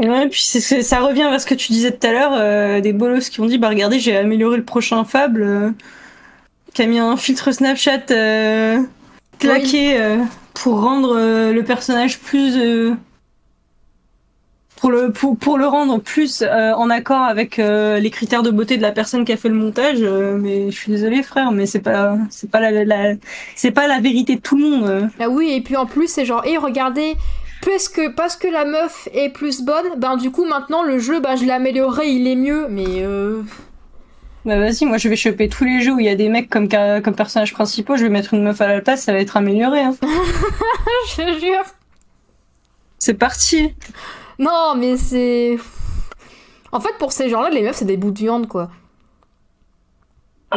Ouais, puis c'est, ça revient vers ce que tu disais tout à l'heure, euh, des bolos qui ont dit, bah regardez, j'ai amélioré le prochain Fable, euh, qui a mis un filtre Snapchat euh, claqué pour rendre le personnage plus... pour le pour, pour le rendre plus en accord avec les critères de beauté de la personne qui a fait le montage mais je suis désolée frère mais c'est pas c'est pas la, la c'est pas la vérité de tout le monde ah oui et puis en plus c'est genre et regardez parce que parce que la meuf est plus bonne ben du coup maintenant le jeu ben je l'ai amélioré il est mieux mais bah vas-y moi je vais choper tous les jeux où il y a des mecs comme comme personnages principaux je vais mettre une meuf à la place ça va être amélioré hein. je jure c'est parti non, mais c'est. En fait, pour ces gens-là, les meufs, c'est des bouts de viande, quoi.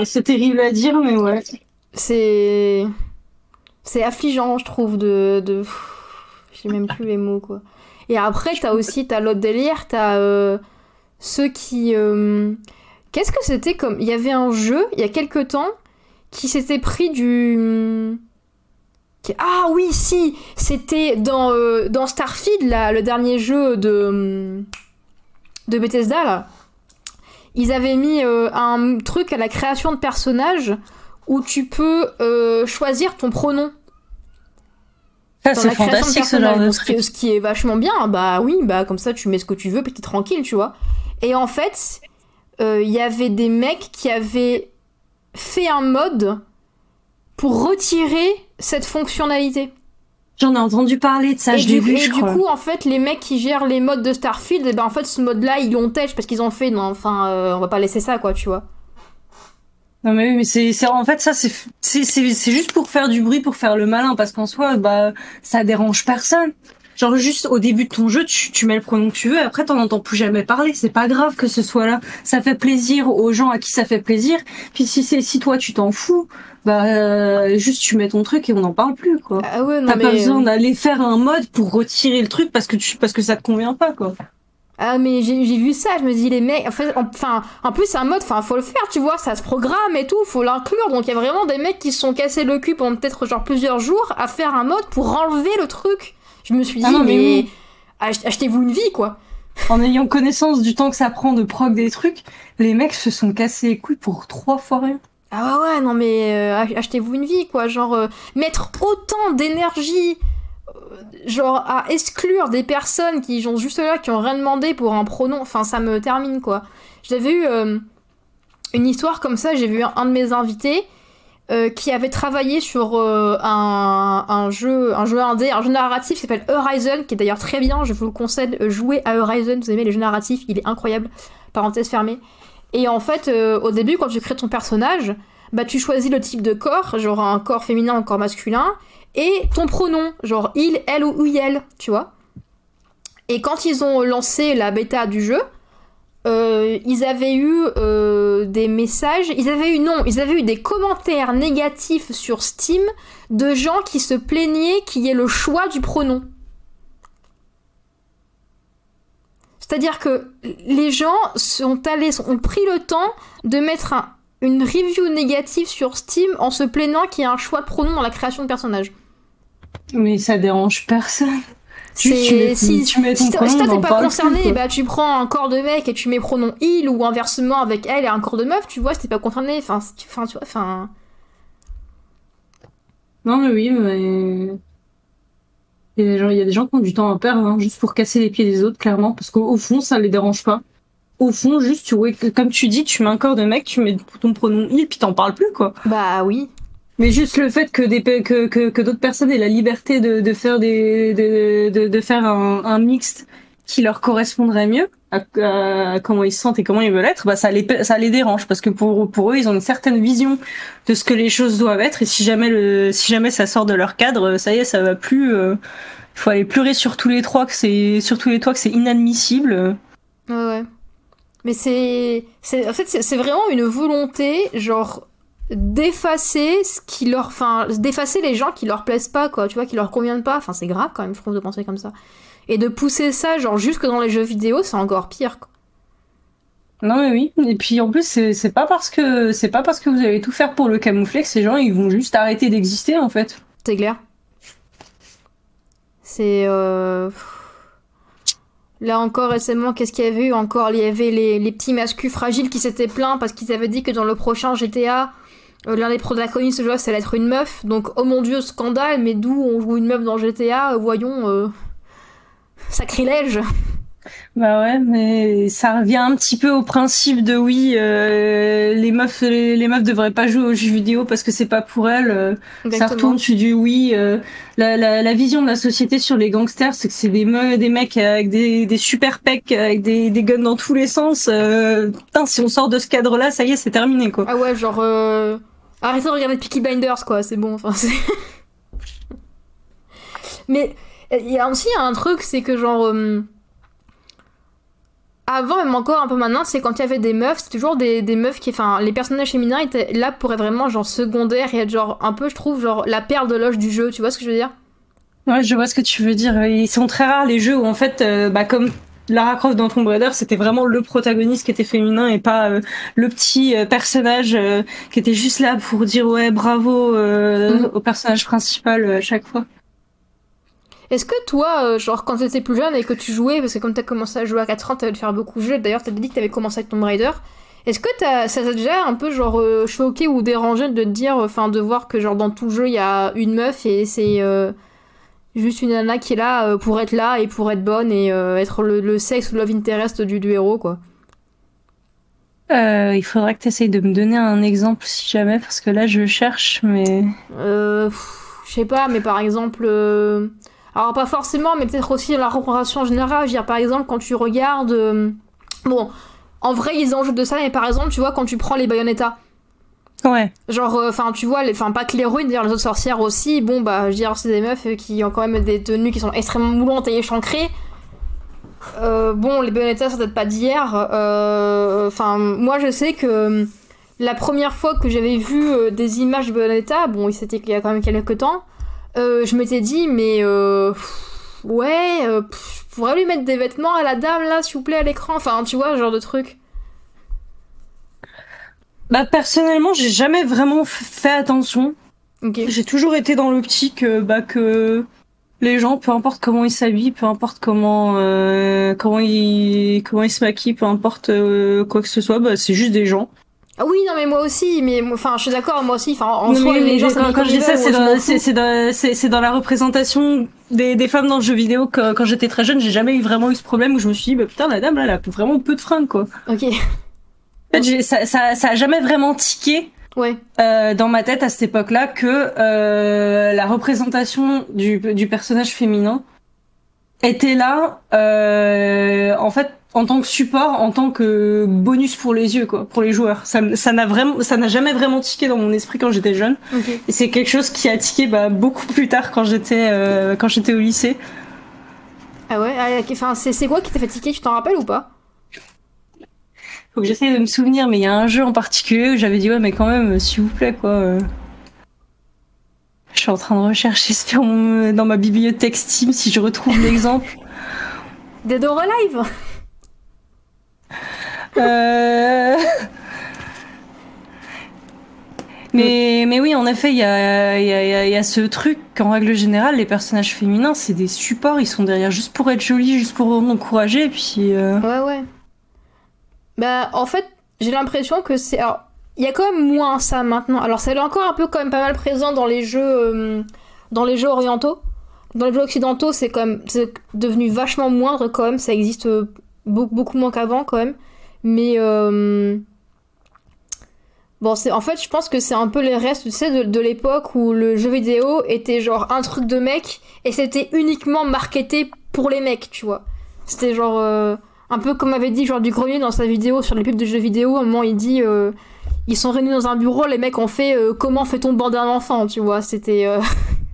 C'est terrible à dire, mais ouais. C'est. C'est affligeant, je trouve, de. de... J'ai même plus les mots, quoi. Et après, t'as aussi, t'as l'autre délire, t'as euh, ceux qui. Euh, qu'est-ce que c'était comme. Il y avait un jeu, il y a quelques temps, qui s'était pris du. Ah oui, si C'était dans, euh, dans Starfield, là, le dernier jeu de, de Bethesda, là. Ils avaient mis euh, un truc à la création de personnages où tu peux euh, choisir ton pronom. Ça, c'est fantastique ce genre de truc. Ce qui est vachement bien, bah oui, bah comme ça tu mets ce que tu veux, puis t'es tranquille, tu vois. Et en fait, il y avait des mecs qui avaient fait un mode pour retirer cette fonctionnalité. J'en ai entendu parler de ça, je l'ai vu, Et du coup, en fait, les mecs qui gèrent les modes de Starfield, et eh ben en fait, ce mode-là, ils l'ont tèche parce qu'ils ont fait, non, enfin, euh, on va pas laisser ça, quoi, tu vois. Non mais oui, mais c'est en fait ça c'est c'est juste pour faire du bruit, pour faire le malin, parce qu'en soi, bah ça dérange personne. Genre juste au début de ton jeu, tu, tu mets le pronom que tu veux, après t'en entends plus jamais parler. C'est pas grave que ce soit là. Ça fait plaisir aux gens à qui ça fait plaisir. Puis si c'est si toi tu t'en fous, bah euh, juste tu mets ton truc et on n'en parle plus quoi. Ah ouais, T'as pas besoin euh, d'aller faire un mode pour retirer le truc parce que tu parce que ça te convient pas quoi. Ah mais j'ai vu ça, je me dis les mecs, enfin en plus c'est un mode, enfin faut le faire, tu vois, ça se programme et tout, faut l'inclure, donc il y a vraiment des mecs qui se sont cassés le cul pendant peut-être genre plusieurs jours à faire un mode pour enlever le truc. Je me suis dit, ah mais, achetez-vous une vie, quoi. En ayant connaissance du temps que ça prend de prog des trucs, les mecs se sont cassés les couilles pour trois fois rien. Ah ouais, non mais euh, achetez-vous une vie, quoi. Genre, euh, mettre autant d'énergie, genre, à exclure des personnes qui sont juste là, qui ont rien demandé pour un pronom, enfin, ça me termine, quoi. J'avais eu une histoire comme ça, j'ai vu un de mes invités euh, qui avait travaillé sur euh, un, jeu, un jeu indé, un jeu narratif qui s'appelle Horizon, qui est d'ailleurs très bien. Je vous le conseille, euh, jouer à Horizon. Vous aimez les jeux narratifs, il est incroyable. Parenthèse fermée. Et en fait, au début, quand tu crées ton personnage, bah tu choisis le type de corps, genre un corps féminin, un corps masculin, et ton pronom, genre il, elle ou elle, tu vois. Et quand ils ont lancé la bêta du jeu, euh, ils avaient eu euh, des messages, ils avaient eu non, ils avaient eu des commentaires négatifs sur Steam de gens qui se plaignaient qu'il y ait le choix du pronom. C'est-à-dire que les gens ont pris le temps de mettre une review négative sur Steam en se plaignant qu'il y ait un choix de pronom dans la création de personnages. Mais ça dérange personne. Si, tu mets ton si toi t'es pas concerné, bah tu prends un corps de mec et tu mets pronom il ou inversement avec elle et un corps de meuf, tu vois, si t'es pas concerné, enfin, tu, enfin, tu vois, enfin. Non mais oui, mais il y, a des gens, il y a des gens qui ont du temps à perdre hein, juste pour casser les pieds des autres, clairement, parce qu'au fond ça les dérange pas. Au fond, juste, tu, comme tu dis, tu mets un corps de mec, tu mets ton pronom il, puis t'en parles plus, quoi. Bah oui. Mais juste le fait que des que que, que d'autres personnes aient la liberté de, de faire des de, de, de faire un, un mixte qui leur correspondrait mieux à, comment ils se sentent et comment ils veulent être, bah ça les ça les dérange parce que pour pour eux ils ont une certaine vision de ce que les choses doivent être et si jamais le si jamais ça sort de leur cadre, ça y est, ça va plus. Euh, il faut aller pleurer sur tous les trois que c'est sur tous les toits que c'est inadmissible. Ouais ouais. Mais c'est en fait c'est vraiment une volonté genre d'effacer ce qui leur enfin d'effacer les gens qui leur plaisent pas quoi tu vois qui leur conviennent pas. Enfin c'est grave quand même je trouve de penser comme ça. Et de pousser ça genre jusque dans les jeux vidéo c'est encore pire quoi. Non mais oui. Et puis en plus c'est pas parce que c'est pas parce que vous allez tout faire pour le camoufler que ces gens ils vont juste arrêter d'exister en fait. C'est clair. C'est euh... Là encore récemment, qu'est-ce qu'il y avait eu encore? Il y avait les, les petits mascus fragiles qui s'étaient plaints parce qu'ils avaient dit que dans le prochain GTA, l'un des protagonistes de jeu, c'est être une meuf. Donc, oh mon dieu, scandale, mais d'où on joue une meuf dans GTA euh, Voyons, euh, sacrilège. Bah ouais, mais ça revient un petit peu au principe de oui, euh, les meufs, les, les, meufs devraient pas jouer aux jeux vidéo parce que c'est pas pour elles. Euh, ça retourne tu dis oui. Euh, la, la, la, vision de la société sur les gangsters, c'est que c'est des des mecs avec des, des super pecs, avec des, des guns dans tous les sens. Euh, putain, si on sort de ce cadre-là, ça y est, c'est terminé quoi. Ah ouais, genre arrêtez de regarder Peaky Binders quoi, c'est bon. Enfin, c'est. mais il y a aussi un truc, c'est que genre avant, même encore un peu maintenant, c'est quand il y avait des meufs, c'est toujours des, meufs qui. Enfin, les personnages féminins étaient là pour être vraiment genre secondaire et être genre un peu, je trouve, genre la perle de loge du jeu, tu vois ce que je veux dire? Ouais, je vois ce que tu veux dire. Ils sont très rares les jeux où en fait, euh, bah, comme Lara Croft dans Tomb Raider, c'était vraiment le protagoniste qui était féminin et pas euh, le petit euh, personnage qui était juste là pour dire ouais bravo mm. au personnage principal à chaque fois. Est-ce que toi, euh, genre quand t'étais plus jeune et que tu jouais, parce que comme t'as commencé à jouer à 4 ans, t'avais de faire beaucoup de jeux, d'ailleurs t'as dit que t'avais commencé avec Tomb Raider, est-ce que ça t'a déjà un peu genre euh, choqué ou dérangé de te dire, enfin de voir que genre dans tout jeu il y a une meuf et c'est euh, juste une nana qui est là pour être là et pour être bonne et être le, sexe ou love interest du, du héros quoi il faudrait que tu essayes de me donner un exemple si jamais, parce que là je cherche, mais. Euh, je sais pas, mais par exemple. Alors pas forcément, mais peut-être aussi la représentation générale. Je veux dire, par exemple, quand tu regardes... Euh, bon, en vrai, ils en jouent de ça, mais par exemple, tu vois, quand tu prends les Bayonetta... Genre, euh, enfin, tu vois, enfin, pas que les ruines, d'ailleurs, les autres sorcières aussi, bon, bah, je veux dire, c'est des meufs qui ont quand même des tenues qui sont extrêmement moulantes et échancrées. Euh, bon, les Bayonetta, ça date pas d'hier. Enfin, moi, je sais que la première fois que j'avais vu des images de Bayonetta, bon, c'était il y a quand même quelques temps, euh, je m'étais dit, mais euh, ouais, euh, je pourrais lui mettre des vêtements à la dame là, s'il vous plaît, à l'écran. Enfin, tu vois, ce genre de truc. Bah, personnellement, j'ai jamais vraiment fait attention. J'ai toujours été dans l'optique bah, que les gens, peu importe comment ils s'habillent, peu importe comment comment ils comment ils se maquillent, peu importe quoi que ce soit, bah, c'est juste des gens. Ah oui, non, mais moi aussi, mais enfin, je suis d'accord, moi aussi. Enfin, en soi, les gens, quand, quand je dis ça, c'est dans, dans, dans, la représentation des, des, femmes dans le jeu vidéo. Que, quand j'étais très jeune, j'ai jamais eu vraiment eu ce problème où je me suis dit, bah putain, la dame là, elle a vraiment peu de fringues, quoi. Ok. En fait, ça, ça, ça a jamais vraiment tiqué. Ouais. Euh, dans ma tête à cette époque-là que euh, la représentation du, du personnage féminin était là. Euh, en fait, en tant que support, en tant que bonus pour les yeux, quoi, pour les joueurs. Ça, ça n'a vraiment, ça n'a jamais vraiment tiqué dans mon esprit quand j'étais jeune. Et c'est quelque chose qui a tiqué bah, beaucoup plus tard quand j'étais, euh, quand j'étais au lycée. Ah ouais, ah, enfin, c'est quoi qui t'a fait tiquer? Tu t'en rappelles ou pas? Faut que j'essaye de me souvenir, mais il y a un jeu en particulier où j'avais dit ouais, mais quand même, s'il vous plaît, quoi. Euh. Je suis en train de rechercher sur dans ma bibliothèque Steam si je retrouve l'exemple. Dead or Alive euh... Mais, mais oui, en effet, il y a, y, a, y a, ce truc qu'en règle générale, les personnages féminins, c'est des supports, ils sont derrière juste pour être jolis, juste pour encourager, et puis... Euh... Ouais, ouais. Bah, en fait, j'ai l'impression que c'est... Alors, il y a quand même moins ça maintenant. Alors, c'est encore un peu quand même pas mal présent dans les jeux, euh, dans les jeux orientaux. Dans les jeux occidentaux, c'est quand même devenu vachement moindre quand même, ça existe beaucoup, beaucoup moins qu'avant quand même. Mais euh, bon, en fait, je pense que c'est un peu les restes, tu sais, de, l'époque où le jeu vidéo était genre un truc de mec et c'était uniquement marketé pour les mecs, tu vois. C'était genre euh, un peu comme avait dit genre du grenier dans sa vidéo sur les pubs de jeux vidéo. À un moment, il dit euh, ils sont réunis dans un bureau, les mecs ont fait comment fait-on bander un enfant, tu vois? C'était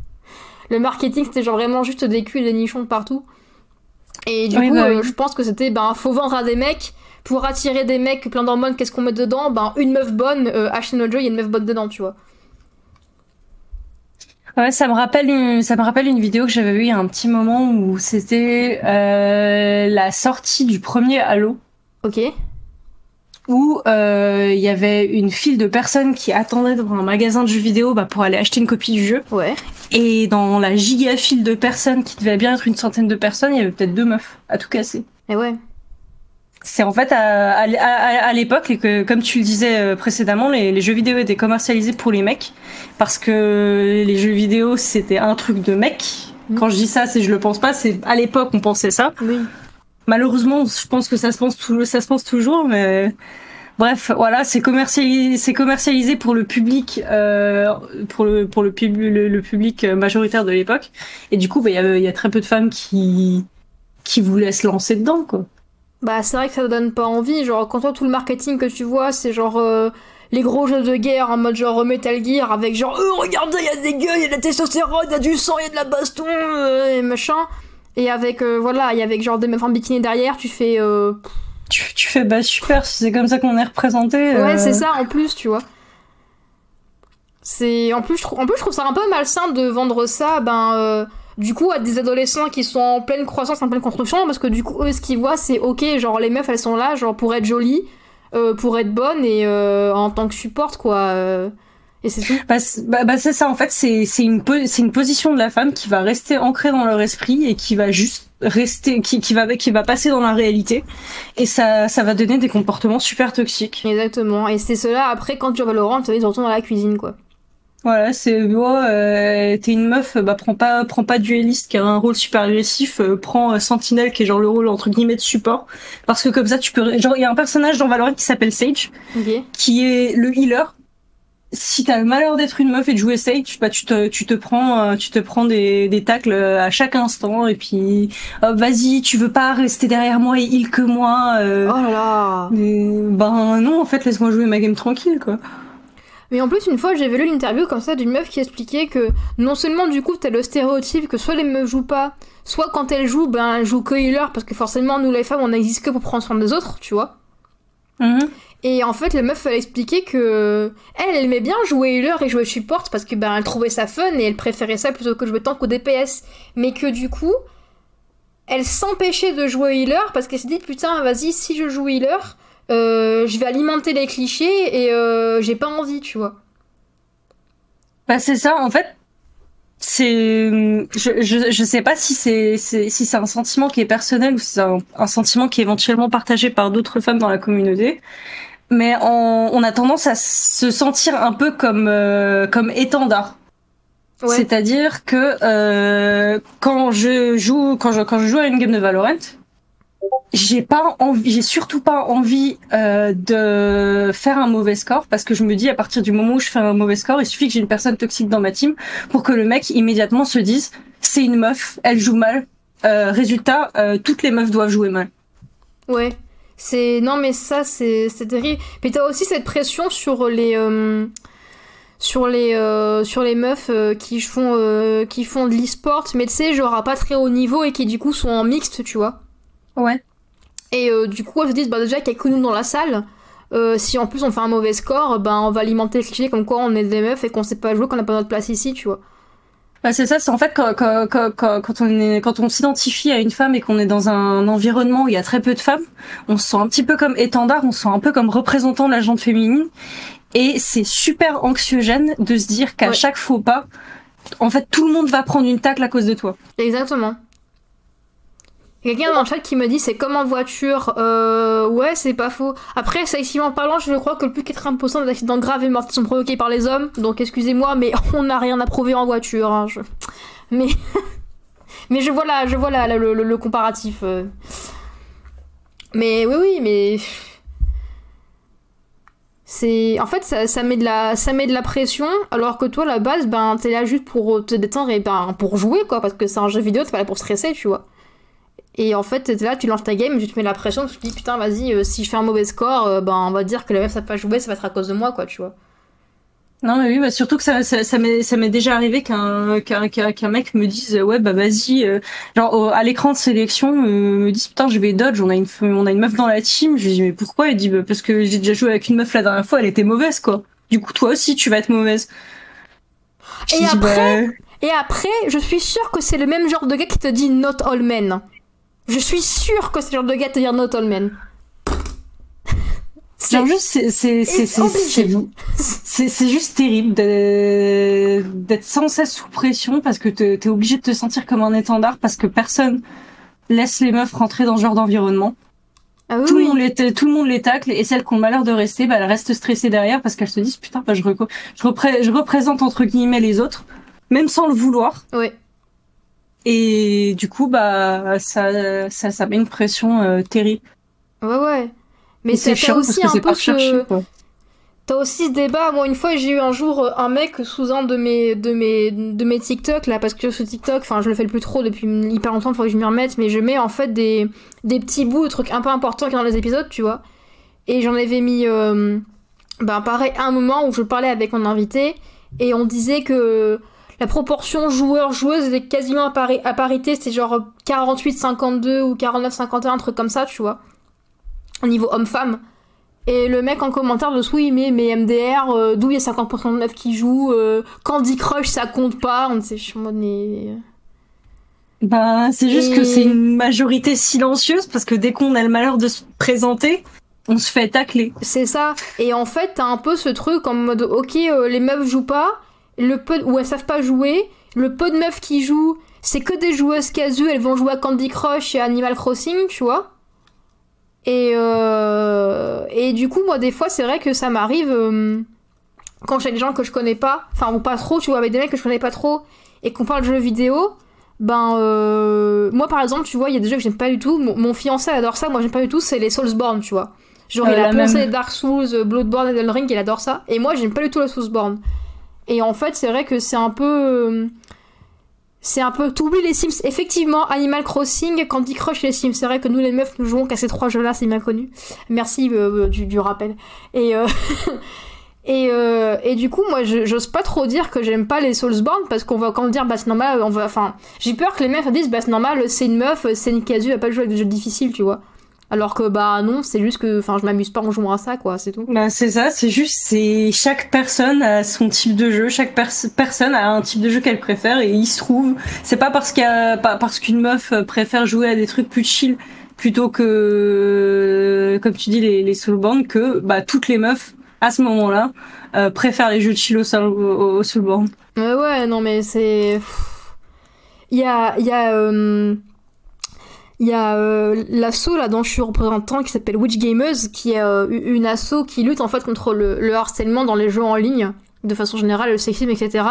le marketing, c'était genre vraiment juste des culs et des nichons de partout. Et du coup, bah je pense que c'était ben faut vendre à des mecs pour attirer des mecs plein d'hormones, qu'est-ce qu'on met dedans? Ben, une meuf bonne, euh, jeu, il y a une meuf bonne dedans, tu vois. Ouais, ça me rappelle une, ça me rappelle une vidéo que j'avais vue il y a un petit moment où c'était euh, la sortie du premier Halo. Ok. Où euh, il y avait une file de personnes qui attendaient devant un magasin de jeux vidéo bah, pour aller acheter une copie du jeu. Ouais. Et dans la giga file de personnes qui devait bien être une centaine de personnes, il y avait peut-être deux meufs à tout casser. Et ouais c'est en fait à, à, à, l'époque, que, comme tu le disais euh, précédemment, les, les, jeux vidéo étaient commercialisés pour les mecs parce que les jeux vidéo c'était un truc de mec. Quand je dis ça, c'est je le pense pas, c'est à l'époque on pensait ça. Oui. Malheureusement, je pense que ça se pense tout, ça se pense toujours, mais bref, voilà, c'est commercialisé, c'est commercialisé pour le public, euh, pour le pour le, pub, le, public majoritaire de l'époque. Et du coup, bah, il y, a, y a très peu de femmes qui qui voulaient se lancer dedans, quoi. Bah, c'est vrai que ça donne pas envie. Genre, quand toi, tout le marketing que tu vois, c'est genre euh, les gros jeux de guerre en mode genre Metal Gear avec genre, euh, regardez, il y a des gueules, il y a de la testostérone, il y a du sang, il y a de la baston, euh, et machin. Et avec, euh, voilà, et avec genre des meufs en bikini derrière, tu fais. Tu, tu, fais, bah super, c'est comme ça qu'on est représenté. Ouais, c'est ça en plus, tu vois. C'est. En plus, je trouve, en plus, je trouve ça un peu malsain de vendre ça, ben du coup à des adolescents qui sont en pleine croissance, en pleine construction, parce que du coup eux ce qu'ils voient c'est ok, genre les meufs elles sont là, genre pour être jolies, euh, pour être bonnes et euh, en tant que support quoi. Euh, et c'est tout. Bah, bah, bah, c'est ça en fait, c'est c'est une c'est une position de la femme qui va rester ancrée dans leur esprit et qui va juste rester qui, qui va qui va passer dans la réalité et ça ça va donner des comportements super toxiques. Exactement. Et c'est cela après quand tu vas Valorant, tu retournes dans la cuisine quoi. Voilà, c'est oh, euh, t'es une meuf, bah prends pas prends pas dueliste qui a un rôle super agressif, euh, prends euh, Sentinelle qui est genre le rôle entre guillemets de support parce que comme ça tu peux genre il y a un personnage dans Valorant qui s'appelle Sage qui est le healer. Si t'as le malheur d'être une meuf et de jouer Sage, bah tu te tu te prends tu te prends des des tacles à chaque instant et puis vas-y, tu veux pas rester derrière moi et heal que moi. oh là là. ben non, en fait, laisse-moi jouer ma game tranquille quoi. Mais en plus, une fois, j'avais lu l'interview comme ça d'une meuf qui expliquait que non seulement du coup, t'as le stéréotype que soit les meufs jouent pas, soit quand elles jouent, ben elles jouent que healer parce que forcément, nous les femmes, on n'existe que pour prendre soin des autres, tu vois. Mhm. Et en fait, la meuf, elle expliquait que elle, elle aimait bien jouer healer et jouer support parce que ben elle trouvait ça fun et elle préférait ça plutôt que jouer tank ou DPS. Mais que du coup, elle s'empêchait de jouer healer parce qu'elle s'est dit putain, vas-y, si je joue healer, euh, je vais alimenter les clichés et euh, j'ai pas envie, tu vois. Bah c'est ça, en fait. C'est, je, je, je, sais pas si c'est si c'est un sentiment qui est personnel ou si c'est un, sentiment qui est éventuellement partagé par d'autres femmes dans la communauté, mais on, on, a tendance à se sentir un peu comme euh, comme étendard. Ouais. C'est-à-dire que euh, quand je joue quand je quand je joue à une game de Valorant, j'ai pas envie, j'ai surtout pas envie euh, de faire un mauvais score parce que je me dis à partir du moment où je fais un mauvais score, il suffit que j'ai une personne toxique dans ma team pour que le mec immédiatement se dise c'est une meuf, elle joue mal. Euh, résultat, euh, toutes les meufs doivent jouer mal. Ouais, c'est non mais ça c'est c'est terrible. Mais t'as aussi cette pression sur les euh, sur les euh, sur les meufs euh, qui font qui font de l'e-sport, mais tu sais genre à pas très haut niveau et qui du coup sont en mixte, tu vois. Ouais. Et euh, du coup, elles se disent, bah, déjà qu'il y a que nous dans la salle. Euh, si en plus on fait un mauvais score, ben on va alimenter le cliché comme quoi on est des meufs et qu'on sait pas jouer, qu'on n'a pas notre place ici, tu vois. Bah c'est ça, c'est en fait quand, quand, quand, quand, on est quand on s'identifie à une femme et qu'on est dans un environnement où il y a très peu de femmes, on se sent un petit peu comme étendard, on se sent un peu comme représentant de la gente féminine et c'est super anxiogène de se dire qu'à chaque faux pas, en fait tout le monde va prendre une tacle à cause de toi. Exactement. Quelqu'un dans le chat qui me dit c'est comme en voiture. Euh, ouais, c'est pas faux. Après, statistiquement parlant, je crois que le plus 80% des accidents graves et morts sont provoqués par les hommes. Donc excusez-moi, mais on n'a rien à prouver en voiture. Hein, Mais mais je vois là, je vois là, le, comparatif. Euh. Mais oui, oui, mais c'est en fait ça, ça, met de la ça met de la pression alors que toi la base ben t'es là juste pour te détendre et ben pour jouer quoi parce que c'est un jeu vidéo t'es pas là pour stresser tu vois et en fait, là, tu lances ta game, tu te mets la pression, tu te dis putain, vas-y, euh, si je fais un mauvais score, euh, ben on va dire que la meuf ça pas jouer, ça va être à cause de moi, quoi, tu vois. Non mais oui, bah surtout que ça, ça, ça m'est déjà arrivé qu'un qu'un mec me dise ouais bah vas-y euh, genre à l'écran de sélection me dise putain je vais dodge on a une on a une meuf dans la team je lui dis mais pourquoi? Il dit bah, parce que j'ai déjà joué avec une meuf la dernière fois elle était mauvaise quoi. Du coup toi aussi tu vas être mauvaise. Et après bah, et après je suis sûre que c'est le même genre de gars qui te dit not all men je suis sûre que c'est le genre de gars te dire no man. C'est juste, c'est c'est c'est juste terrible d'être sans cesse sous pression parce que t'es obligé de te sentir comme un étendard parce que personne laisse les meufs rentrer dans ce genre d'environnement. Ah oui, tout, Le monde les, tout le monde les tacle et celles qui ont le malheur de rester, bah, elles restent stressées derrière parce qu'elles se disent putain, bah, je, je, je représente entre guillemets les autres, même sans le vouloir. Ouais. Et du coup, bah, ça, ça, ça met une pression euh, terrible. Ouais, ouais. Mais c'est chiant aussi parce que un c'est peu pas recherché, ce... quoi. T'as aussi ce débat. Moi, une fois, j'ai eu un jour euh, un mec sous un de mes, de mes, de mes TikTok, là, parce que ce TikTok, enfin, je le fais le plus trop depuis hyper longtemps, il faut que je m'y remette, mais je mets en fait des, des petits bouts de trucs un peu importants a dans les épisodes, tu vois. Et j'en avais mis, euh, ben, pareil, un moment où je parlais avec mon invité, et on disait que la proportion joueur-joueuse était quasiment à, pari- à parité, c'était genre 48-52 ou 49-51, un truc comme ça, tu vois. Au niveau homme-femme. Et le mec en commentaire dessous, il met mais MDR, euh, d'où il y a 50% de meufs qui jouent, euh, Candy Crush ça compte pas, on sait, je suis en mode mais. Bah, c'est juste Et- que c'est une majorité silencieuse parce que dès qu'on a le malheur de se présenter, on se fait tacler. C'est ça. Et en fait, t'as un peu ce truc en mode ok, euh, les meufs jouent pas, le peu ou elles savent pas jouer, le peu de meufs qui jouent, c'est que des joueuses casu, elles vont jouer à Candy Crush et Animal Crossing, tu vois. Et, euh, et du coup, moi, des fois, c'est vrai que ça m'arrive euh, quand j'ai des gens que je connais pas, enfin, ou pas trop, tu vois, avec des mecs que je connais pas trop, et qu'on parle de jeux vidéo. Ben, euh, moi par exemple, tu vois, il y a des jeux que j'aime pas du tout. Mon, mon fiancé adore ça, moi j'aime pas du tout, c'est les Soulsborne, tu vois. Genre, Euh, il a même. Dark Souls, Bloodborne, Elden Ring, il adore ça. Et moi, j'aime pas du tout les Soulsborne. Et en fait, c'est vrai que c'est un peu. euh, C'est un peu. T'oublies les Sims. Effectivement, Animal Crossing, Candy Crush et les Sims. C'est vrai que nous, les meufs, nous jouons qu'à ces trois jeux-là, c'est bien connu. Merci euh, du, du rappel. Et. euh, Et, euh, et du coup, moi, j'ose pas trop dire que j'aime pas les Soulsborne parce qu'on va quand même dire, bah c'est normal, on va. Enfin, j'ai peur que les meufs disent, bah c'est normal, c'est une meuf, c'est une casu, elle va pas jouer avec des jeux difficiles, tu vois. Alors que, bah non, c'est juste que. Enfin, je m'amuse pas en jouant à ça, quoi, c'est tout. Bah, c'est ça, c'est juste, c'est chaque personne a son type de jeu, chaque pers- personne a un type de jeu qu'elle préfère et il se trouve, c'est pas parce qu'il pas parce qu'une meuf préfère jouer à des trucs plus chill plutôt que, comme tu dis, les, les que, bah, toutes les meufs, à ce moment-là, euh, préfèrent les jeux de chill au, soul- au, au soulborn. Ouais, ouais, non, mais c'est. Il y a. Il y a. euh, Il y a euh, l'asso là dont je suis représentant qui s'appelle Witch Gamers, qui est euh, une asso qui lutte en fait contre le, le harcèlement dans les jeux en ligne, de façon générale, le sexisme, etc.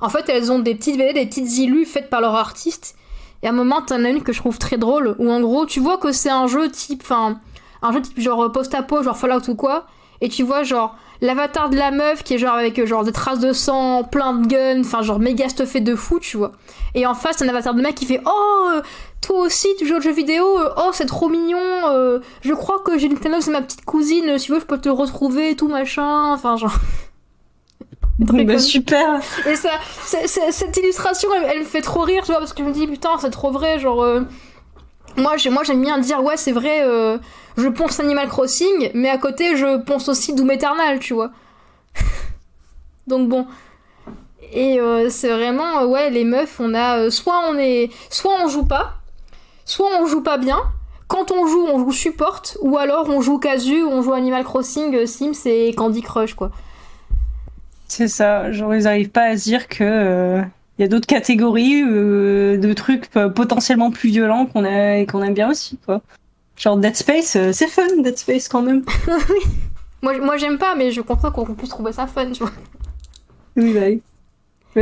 En fait, elles ont des petites des petites illus faites par leurs artistes. Et à un moment, t'en as une que je trouve très drôle, où en gros, tu vois que c'est un jeu type, enfin, un jeu type genre post-apo, genre Fallout ou quoi, et tu vois genre l'avatar de la meuf qui est genre avec euh, genre des traces de sang, plein de guns, enfin genre méga stuffé de fou, tu vois. Et en face, un avatar de mec qui fait Oh, euh, toi aussi tu joues aux jeux vidéo, euh, oh c'est trop mignon, euh, je crois que j'ai Nintendo, c'est ma petite cousine, si tu veux, je peux te retrouver, et tout machin, enfin genre. Bah, super. Et ça, cette illustration, elle, elle me fait trop rire, tu vois, parce que je me dis, putain, c'est trop vrai, genre... euh, Moi, j'ai- moi, j'aime bien dire, ouais, c'est vrai, euh, je ponce Animal Crossing, mais à côté, je ponce aussi Doom Eternal, tu vois. Donc bon. Et euh, c'est vraiment, euh, ouais, les meufs, on a... soit on est... Soit on joue pas, soit on joue pas bien. Quand on joue, on joue support, ou alors on joue casu, on joue Animal Crossing, Sims et Candy Crush, quoi. C'est ça, genre ils arrivent pas à se dire que il y a d'autres catégories euh, de trucs potentiellement plus violents qu'on a qu'on aime bien aussi quoi. Genre Dead Space, euh, c'est fun Dead Space quand même. Moi, moi j'aime pas, mais je comprends qu'on puisse trouver ça fun, tu vois. Oui bah oui.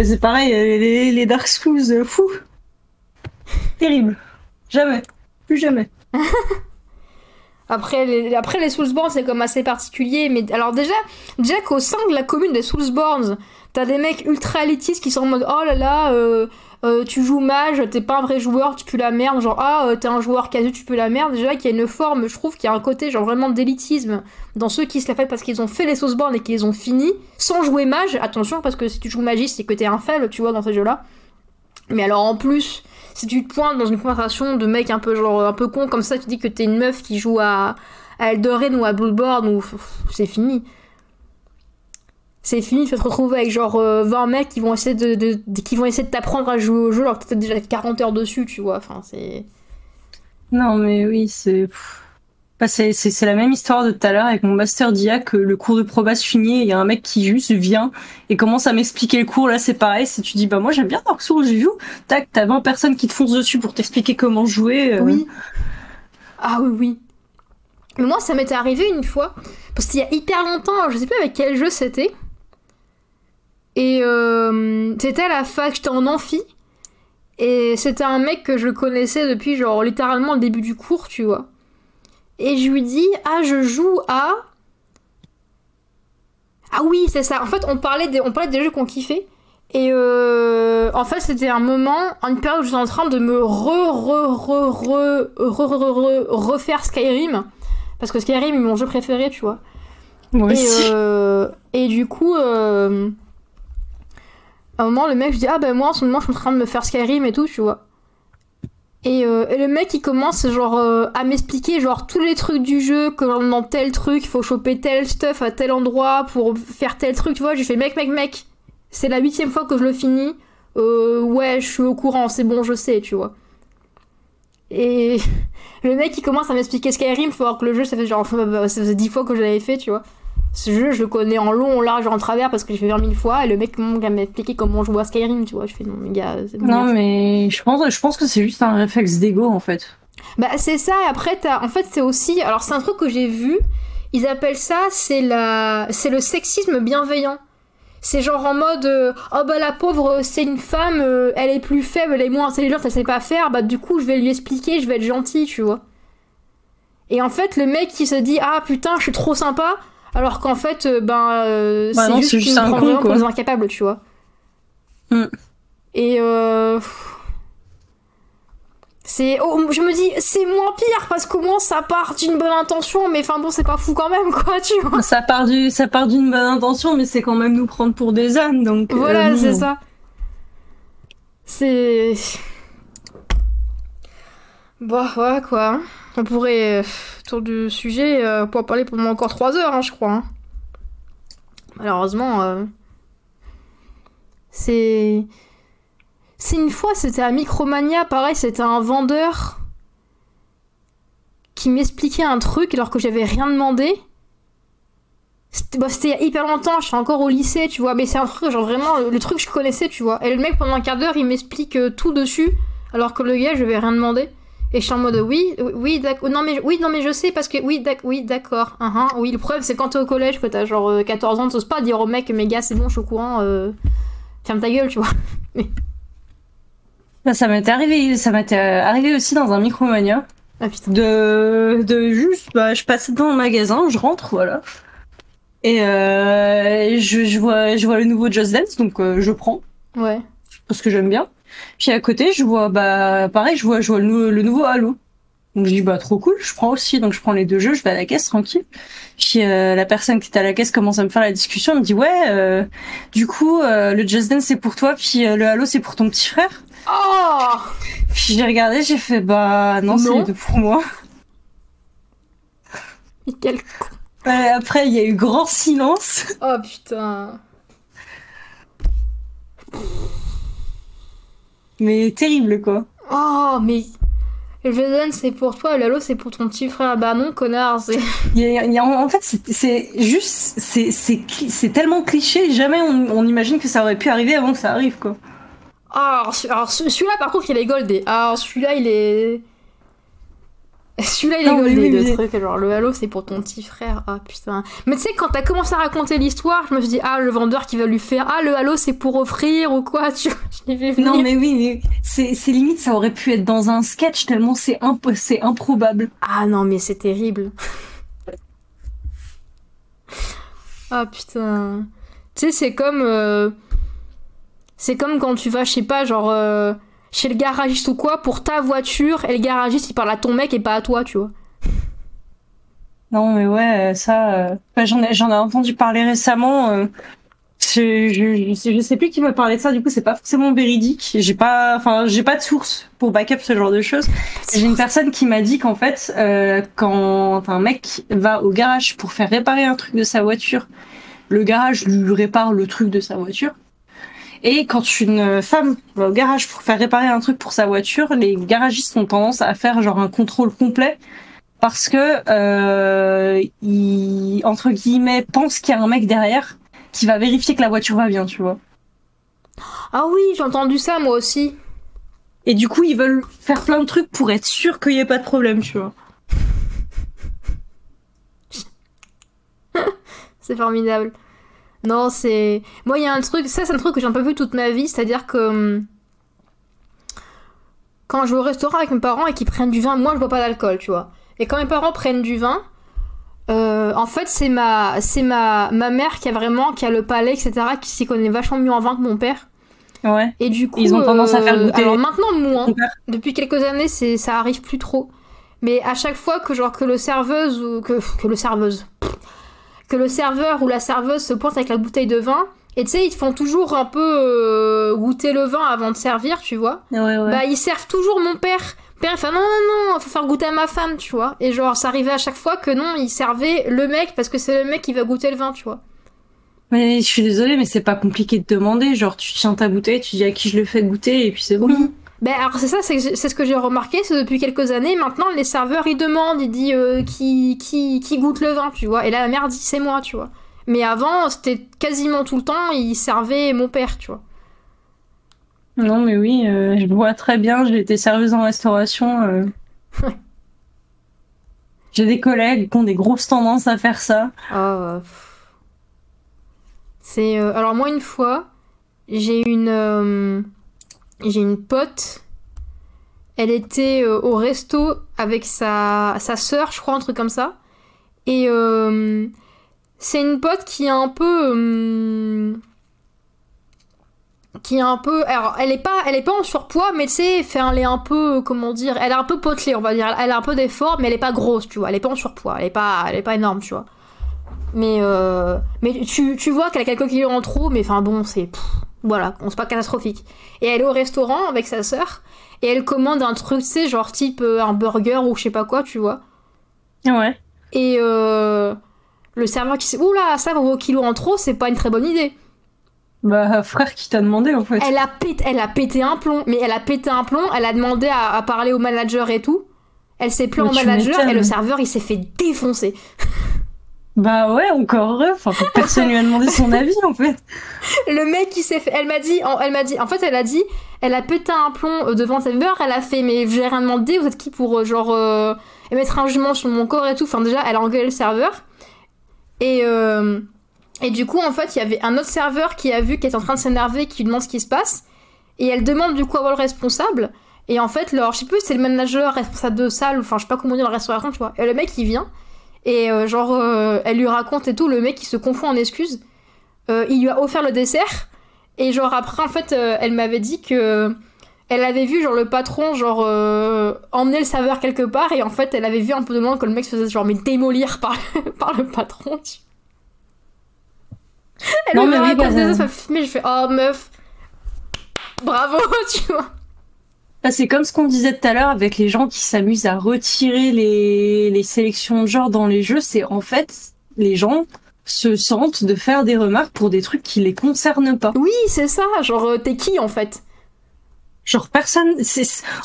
C'est pareil, euh, les, les Dark Souls, fou. Terrible. Jamais. Plus jamais. Après les, après, les Soulsborne, c'est comme assez particulier. Mais alors, déjà, déjà qu'au sein de la commune des Soulsborne, t'as des mecs ultra élitistes qui sont en mode Oh là là, euh, euh, tu joues mage, t'es pas un vrai joueur, tu pues la merde. Genre, ah, euh, t'es un joueur casu, tu peux la merde. Déjà, qu'il y a une forme, je trouve qu'il y a un côté, genre vraiment d'élitisme dans ceux qui se la font parce qu'ils ont fait les Soulsborne et qu'ils ont fini sans jouer mage. Attention, parce que si tu joues magie, c'est que t'es un faible, tu vois, dans ces jeux-là. Mais alors, en plus. Si tu te pointes dans une conversation de mec un peu genre un peu con comme ça, tu dis que t'es une meuf qui joue à, à Elden ou à Bloodborne ou c'est fini. C'est fini, tu vas te retrouver avec genre euh, 20 mecs qui vont essayer de, qui vont essayer de t'apprendre à jouer au jeu alors que t'as déjà 40 heures dessus, tu vois. Enfin, Non mais oui, c'est. Bah, c'est la même histoire de tout à l'heure avec mon master d'IA que le cours de proba se finit et il y a un mec qui juste vient et commence à m'expliquer le cours là c'est pareil si tu dis bah moi j'aime bien Dark Souls j'y joue tac t'as 20 personnes qui te foncent dessus pour t'expliquer comment jouer euh. Oui. Ah oui, oui. Mais moi, ça m'était arrivé une fois, parce qu'il y a hyper longtemps, je sais plus avec quel jeu c'était. Et euh, c'était à la fac, j'étais en amphi. Et c'était un mec que je connaissais depuis genre littéralement le début du cours, tu vois. Et je lui dis Ah, je joue à. Ah oui, c'est ça. En fait, on parlait des, on parlait des jeux qu'on kiffait. Et euh, en fait, c'était un moment, une période où j'étais en train de me re, re, re, re, re, re, re, refaire Skyrim. Parce que Skyrim est mon jeu préféré, tu vois. Moi Et, aussi. euh, et du coup, euh, à un moment, le mec, je dis, ah ben moi, en ce moment, je suis en train de me faire Skyrim et tout, tu vois. Et, euh, et le mec, il commence, genre, euh, à m'expliquer, genre, tous les trucs du jeu, que dans tel truc, il faut choper tel stuff à tel endroit pour faire tel truc, tu vois. J'ai fait, mec, mec, mec, c'est la huitième fois que je le finis. Euh, ouais, je suis au courant, c'est bon, je sais, tu vois. Et le mec, il commence à m'expliquer Skyrim, faut voir que le jeu, ça fait genre, ça faisait dix fois que je l'avais fait, tu vois. Ce jeu, je le connais en long, en large, en travers parce que j'ai fait 20 000 fois. Et le mec à m'expliquer comment jouer à Skyrim, tu vois. Je fais non, mais gars, c'est bon. Non, mais je pense, je pense que c'est juste un réflexe d'ego en fait. Bah, c'est ça. Et après, t'as... en fait, c'est aussi. Alors, c'est un truc que j'ai vu. Ils appellent ça, c'est la, le sexisme bienveillant. C'est genre en mode, euh, oh bah la pauvre, c'est une femme, euh, elle est plus faible, elle est moins intelligente, elle sait pas faire, bah du coup je vais lui expliquer, je vais être gentil, tu vois. Et en fait, le mec qui se dit, ah putain, je suis trop sympa, alors qu'en fait, euh, ben, euh, Bah c'est non, juste juste un prend con, pour incapables, tu vois. Mm. Et euh, c'est, oh, je me dis, c'est moins pire parce qu'au moins ça part d'une bonne intention, mais enfin bon, c'est pas fou quand même, quoi, tu vois. Ça part du, ça part d'une bonne intention, mais c'est quand même nous prendre pour des ânes, donc. euh, Voilà, bon. c'est ça. C'est. Bah, ouais, quoi. On pourrait, euh, autour du sujet, euh, en parler pendant encore 3 heures, hein, je crois. hein. Malheureusement, euh, c'est. C'est une fois, c'était à Micromania, pareil, c'était un vendeur qui m'expliquait un truc alors que j'avais rien demandé. C'était bah, hyper longtemps, je suis encore au lycée, tu vois, mais c'est un truc, genre vraiment, le, le truc que je connaissais, tu vois. Et le mec, pendant un quart d'heure, il m'explique euh, tout dessus, alors que le gars, je vais rien demander. Et je suis en mode, oui, oui, d'accord, non, mais, oui, non, mais je sais, parce que, oui, d'ac- oui, d'accord, uhum. oui, le problème, c'est quand t'es au collège, que t'as genre euh, 14 ans, t'oses pas dire au mec, mais gars, c'est bon, je suis au courant, euh, ferme ta gueule, tu vois. Bah, ça m'était arrivé, ça m'était arrivé aussi dans un Micromania. Ah putain. de, de juste, bah, je passais dans le magasin, je rentre, voilà. Et euh, je, je, vois, je vois le nouveau Just Dance, donc euh, je prends, Ouais. parce que j'aime bien. Puis à côté, je vois, bah, pareil, je vois, je vois le, nou- le nouveau Halo. Donc je dis, bah, trop cool, je prends aussi. Donc je prends les deux jeux, je vais à la caisse tranquille. Puis euh, la personne qui était à la caisse commence à me faire la discussion, elle me dit, ouais, euh, du coup, euh, le Just Dance c'est pour toi, puis le Halo c'est pour ton petit frère. Oh Puis j'ai regardé, j'ai fait, bah, non, c'est Non. les deux pour moi. Mais quel. Ouais, après, il y a eu grand silence. Oh putain. Mais terrible, quoi. Oh, mais. Le Jason, c'est pour toi, le Halo, c'est pour ton petit frère. Bah non, connard, c'est. En fait, c'est juste, c'est tellement cliché, jamais on, on imagine que ça aurait pu arriver avant que ça arrive, quoi. Ah, alors, ce- alors, ce- celui-là, par contre, il est goldé. Alors, celui-là, il est. Celui-là, il est Non, mais goldé, oui, le mais- truc. Genre, le Halo, c'est pour ton petit frère. Ah, putain. Mais tu sais, quand t'as commencé à raconter l'histoire, je me suis dit, ah, le vendeur qui va lui faire, ah, le Halo, c'est pour offrir ou quoi, tu vois. Je l'ai vu venir. Non, mais oui, mais c'est limite, ça aurait pu être dans un sketch tellement c'est imp c'est improbable. Ah non, mais c'est terrible. Ah putain. Tu sais, c'est comme. euh, C'est comme quand tu vas, je sais pas, genre. euh, Chez le garagiste ou quoi, pour ta voiture, et le garagiste il parle à ton mec et pas à toi, tu vois. Non, mais ouais, euh, ça, euh, bah, j'en ai j'en ai entendu parler récemment. euh, je, je, je sais, je sais plus qui m'a parlé de ça. Du coup, c'est pas forcément véridique. J'ai pas, enfin, j'ai pas de source pour backup ce genre de choses. J'ai une personne qui m'a dit qu'en fait, euh, quand un mec va au garage pour faire réparer un truc de sa voiture, le garage lui répare le truc de sa voiture. Et quand une femme va au garage pour faire réparer un truc pour sa voiture, les garagistes ont tendance à faire genre un contrôle complet parce que euh, ils, entre guillemets, pensent qu'il y a un mec derrière qui va vérifier que la voiture va bien, tu vois. Ah oui, j'ai entendu ça moi aussi. Et du coup, ils veulent faire plein de trucs pour être sûr qu'il y ait pas de problème, tu vois. C'est formidable. Non, c'est. Moi, il y a un truc, ça, c'est un truc que j'ai un peu vu toute ma vie, c'est-à-dire que. hum, quand je vais au restaurant avec mes parents et qu'ils prennent du vin, moi je bois pas d'alcool, tu vois. Et quand mes parents prennent du vin, euh, en fait c'est ma c'est ma ma mère qui a vraiment qui a le palais etc qui s'y connaît vachement mieux en vin que mon père. Ouais. Et du coup, Ils ont tendance à faire euh, goûter Alors maintenant moins. Père. Depuis quelques années, c'est ça arrive plus trop. Mais à chaque fois que genre que le serveuse ou que que le serveuse que le serveur ou la serveuse se pointe avec la bouteille de vin et tu sais ils te font toujours un peu euh, goûter le vin avant de servir, tu vois. Ouais, ouais. Bah ils servent toujours mon père. Père il fait non non non, faut faire goûter à ma femme, tu vois. Et genre ça arrivait à chaque fois que non, ils servaient le mec parce que c'est le mec qui va goûter le vin, tu vois. Mais je suis désolée, mais c'est pas compliqué de demander. Genre, tu tiens ta bouteille, tu dis à qui je le fais goûter, et puis c'est bon. Ben alors c'est ça, c'est ce que j'ai remarqué, c'est depuis quelques années, maintenant les serveurs ils demandent, ils disent euh, qui, qui, qui goûte le vin, tu vois. Et là la mère dit c'est moi, tu vois. Mais avant c'était quasiment tout le temps, ils servaient mon père, tu vois. Non, mais oui, euh, je vois très bien. J'ai été serveuse en restauration. euh. J'ai des collègues qui ont des grosses tendances à faire ça. Ah. C'est alors moi une fois, j'ai une j'ai une pote. Elle était euh, au resto avec sa sa sœur, je crois un truc comme ça. Et euh, c'est une pote qui est un peu euh, qui est un peu alors elle est pas elle est pas en surpoids mais tu sais elle est un peu comment dire elle est un peu potelée on va dire elle a un peu d'effort mais elle est pas grosse tu vois elle est pas en surpoids elle est pas elle est pas énorme tu vois mais euh, mais tu, tu vois qu'elle a quelques kilos en trop mais enfin bon c'est voilà c'est pas catastrophique et elle est au restaurant avec sa sœur et elle commande un truc tu sais genre type euh, un burger ou je sais pas quoi tu vois Ouais. et euh, le serveur qui sait oula ça pour vos kilos en trop c'est pas une très bonne idée Bah, frère, qui t'a demandé en fait Elle a, pété, elle a pété un plomb, mais elle a pété un plomb, elle a demandé à, à parler au manager et tout. Elle s'est plaint au manager et le serveur il s'est fait défoncer. Bah ouais, encore heureux. Enfin, personne lui a demandé son avis en fait. Le mec qui s'est fait. Elle m'a dit, en- elle m'a dit, en fait elle a dit, elle a pété un plomb euh, devant le serveur, elle a fait, mais j'ai rien demandé, vous êtes qui pour euh, genre euh, émettre un jugement sur mon corps et tout. Enfin déjà elle a engueulé le serveur. Et, euh, et du coup en fait il y avait un autre serveur qui a vu qu'elle était en train de s'énerver, qui lui demande ce qui se passe. Et elle demande du coup à voir le responsable. Et en fait, leur, je sais plus, c'est le manager, responsable de salle, enfin, je sais pas comment dire, la restauration, tu vois. Et le mec, il vient, et euh, genre, euh, elle lui raconte et tout, le mec, il se confond en excuses. Euh, il lui a offert le dessert, et genre, après, en fait, elle m'avait dit que. Elle avait vu, genre, le patron, genre, euh, emmener le serveur quelque part, et en fait, elle avait vu un peu de loin que le mec se faisait, genre, mais démolir par, par le patron, tu Elle Non, me mais oui, raconte bah, ça, ça fait filmer, je fais, oh meuf, bravo, tu vois. Bah, c'est comme ce qu'on disait tout à l'heure avec les gens qui s'amusent à retirer les, les sélections de genre dans les jeux. C'est en fait, les gens se sentent de faire des remarques pour des trucs qui les concernent pas. Oui, c'est ça, genre, euh, t'es qui en fait? Genre personne,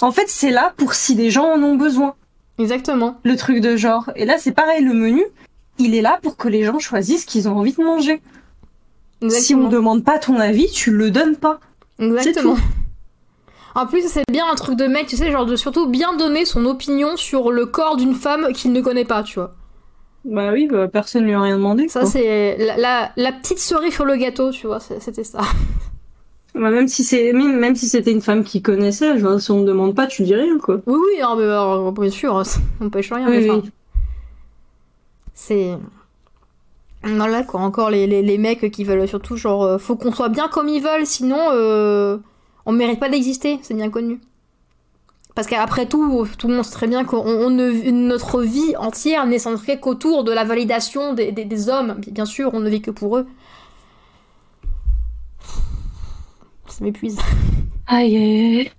en fait, c'est là pour si des gens en ont besoin. Exactement. Le truc de genre. Et là, c'est pareil, le menu, il est là pour que les gens choisissent ce qu'ils ont envie de manger. Si on Exactement. demande pas ton avis, tu le donnes pas. Exactement. En plus, c'est bien un truc de mec, tu sais, genre de surtout bien donner son opinion sur le corps d'une femme qu'il ne connaît pas, tu vois. Bah oui, bah, personne lui a rien demandé. Ça, c'est la, la, la petite cerise sur le gâteau, tu vois, c'était ça. Bah, même si c'est, même, même si c'était une femme qui connaissait, je vois, si on ne demande pas, tu dis rien, quoi. Oui, oui, non, mais, alors, bien sûr, on pêche rien, Oui, mais enfin, oui. c'est. Voilà, quoi, encore les, les, les mecs qui veulent surtout, genre, euh, faut qu'on soit bien comme ils veulent, sinon, euh, on mérite pas d'exister, c'est bien connu. Parce qu'après tout, tout le monde sait très bien que notre vie entière n'est centrée qu'autour de la validation des, des, des hommes. Bien sûr, on ne vit que pour eux. Ça m'épuise. Aïe, aïe, aïe.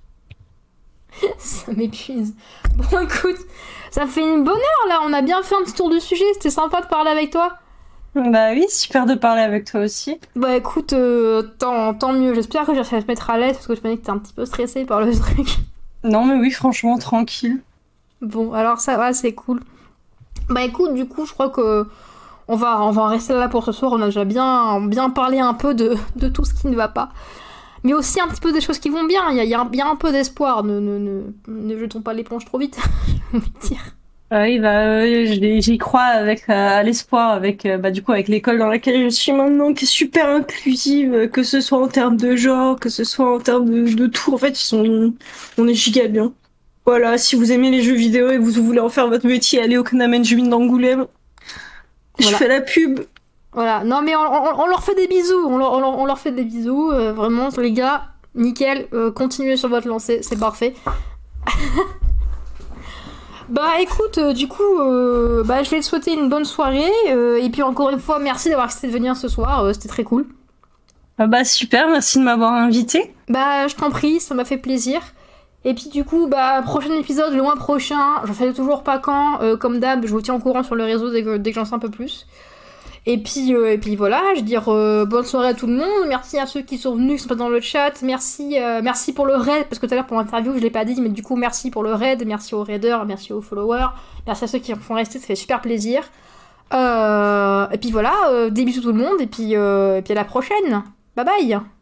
Ça m'épuise. Bon, écoute, ça fait une bonne heure là. On a bien fait un petit tour du sujet. C'était sympa de parler avec toi. Bah oui, super de parler avec toi aussi. Bah écoute, euh, tant, tant mieux. J'espère que je vais te mettre à l'aise parce que je me dis que t'es un petit peu stressée par le truc. Non, mais oui, franchement, tranquille. Bon, alors ça va, c'est cool. Bah écoute, du coup, je crois que on va, on va en rester là pour ce soir. On a déjà bien, bien parlé un peu de, de tout ce qui ne va pas. Mais aussi un petit peu des choses qui vont bien. Il y a, il y a un, il y a un peu d'espoir. Ne, ne, ne, ne jetons pas l'éponge trop vite, j'ai envie de dire. Oui, bah, j'y crois avec à l'espoir, avec bah du coup avec l'école dans laquelle je suis maintenant, qui est super inclusive, que ce soit en termes de genre, que ce soit en termes de, de tout. En fait, ils sont, on est giga bien. Voilà, si vous aimez les jeux vidéo et que vous voulez en faire votre métier, allez au Knamen Jumin d'Angoulême. Je fais la pub. Voilà, non mais on, leur fait des bisous, on leur, on leur, fait des bisous, euh, vraiment les gars, nickel, euh, continuez sur votre lancée, c'est parfait. bah écoute, euh, du coup, bah, je vais te souhaiter une bonne soirée, et puis encore une fois, merci d'avoir accepté de venir ce soir, c'était très cool. Ah bah super, merci de m'avoir invité. Bah je t'en prie, ça m'a fait plaisir. Et puis du coup, bah prochain épisode, le mois prochain, je sais toujours pas quand, comme d'hab, je vous tiens au courant sur le réseau dès que, dès que j'en sais un peu plus. Et puis, euh, et puis voilà, je veux dire euh, bonne soirée à tout le monde. Merci à ceux qui sont venus, qui sont pas dans le chat. Merci, euh, merci pour le raid, parce que tout à l'heure pour l'interview, je l'ai pas dit, mais du coup, merci pour le raid. Merci aux raiders, merci aux followers. Merci à ceux qui en font rester, ça fait super plaisir. et puis voilà, des bisous tout le monde, et puis, et puis à la prochaine. Bye bye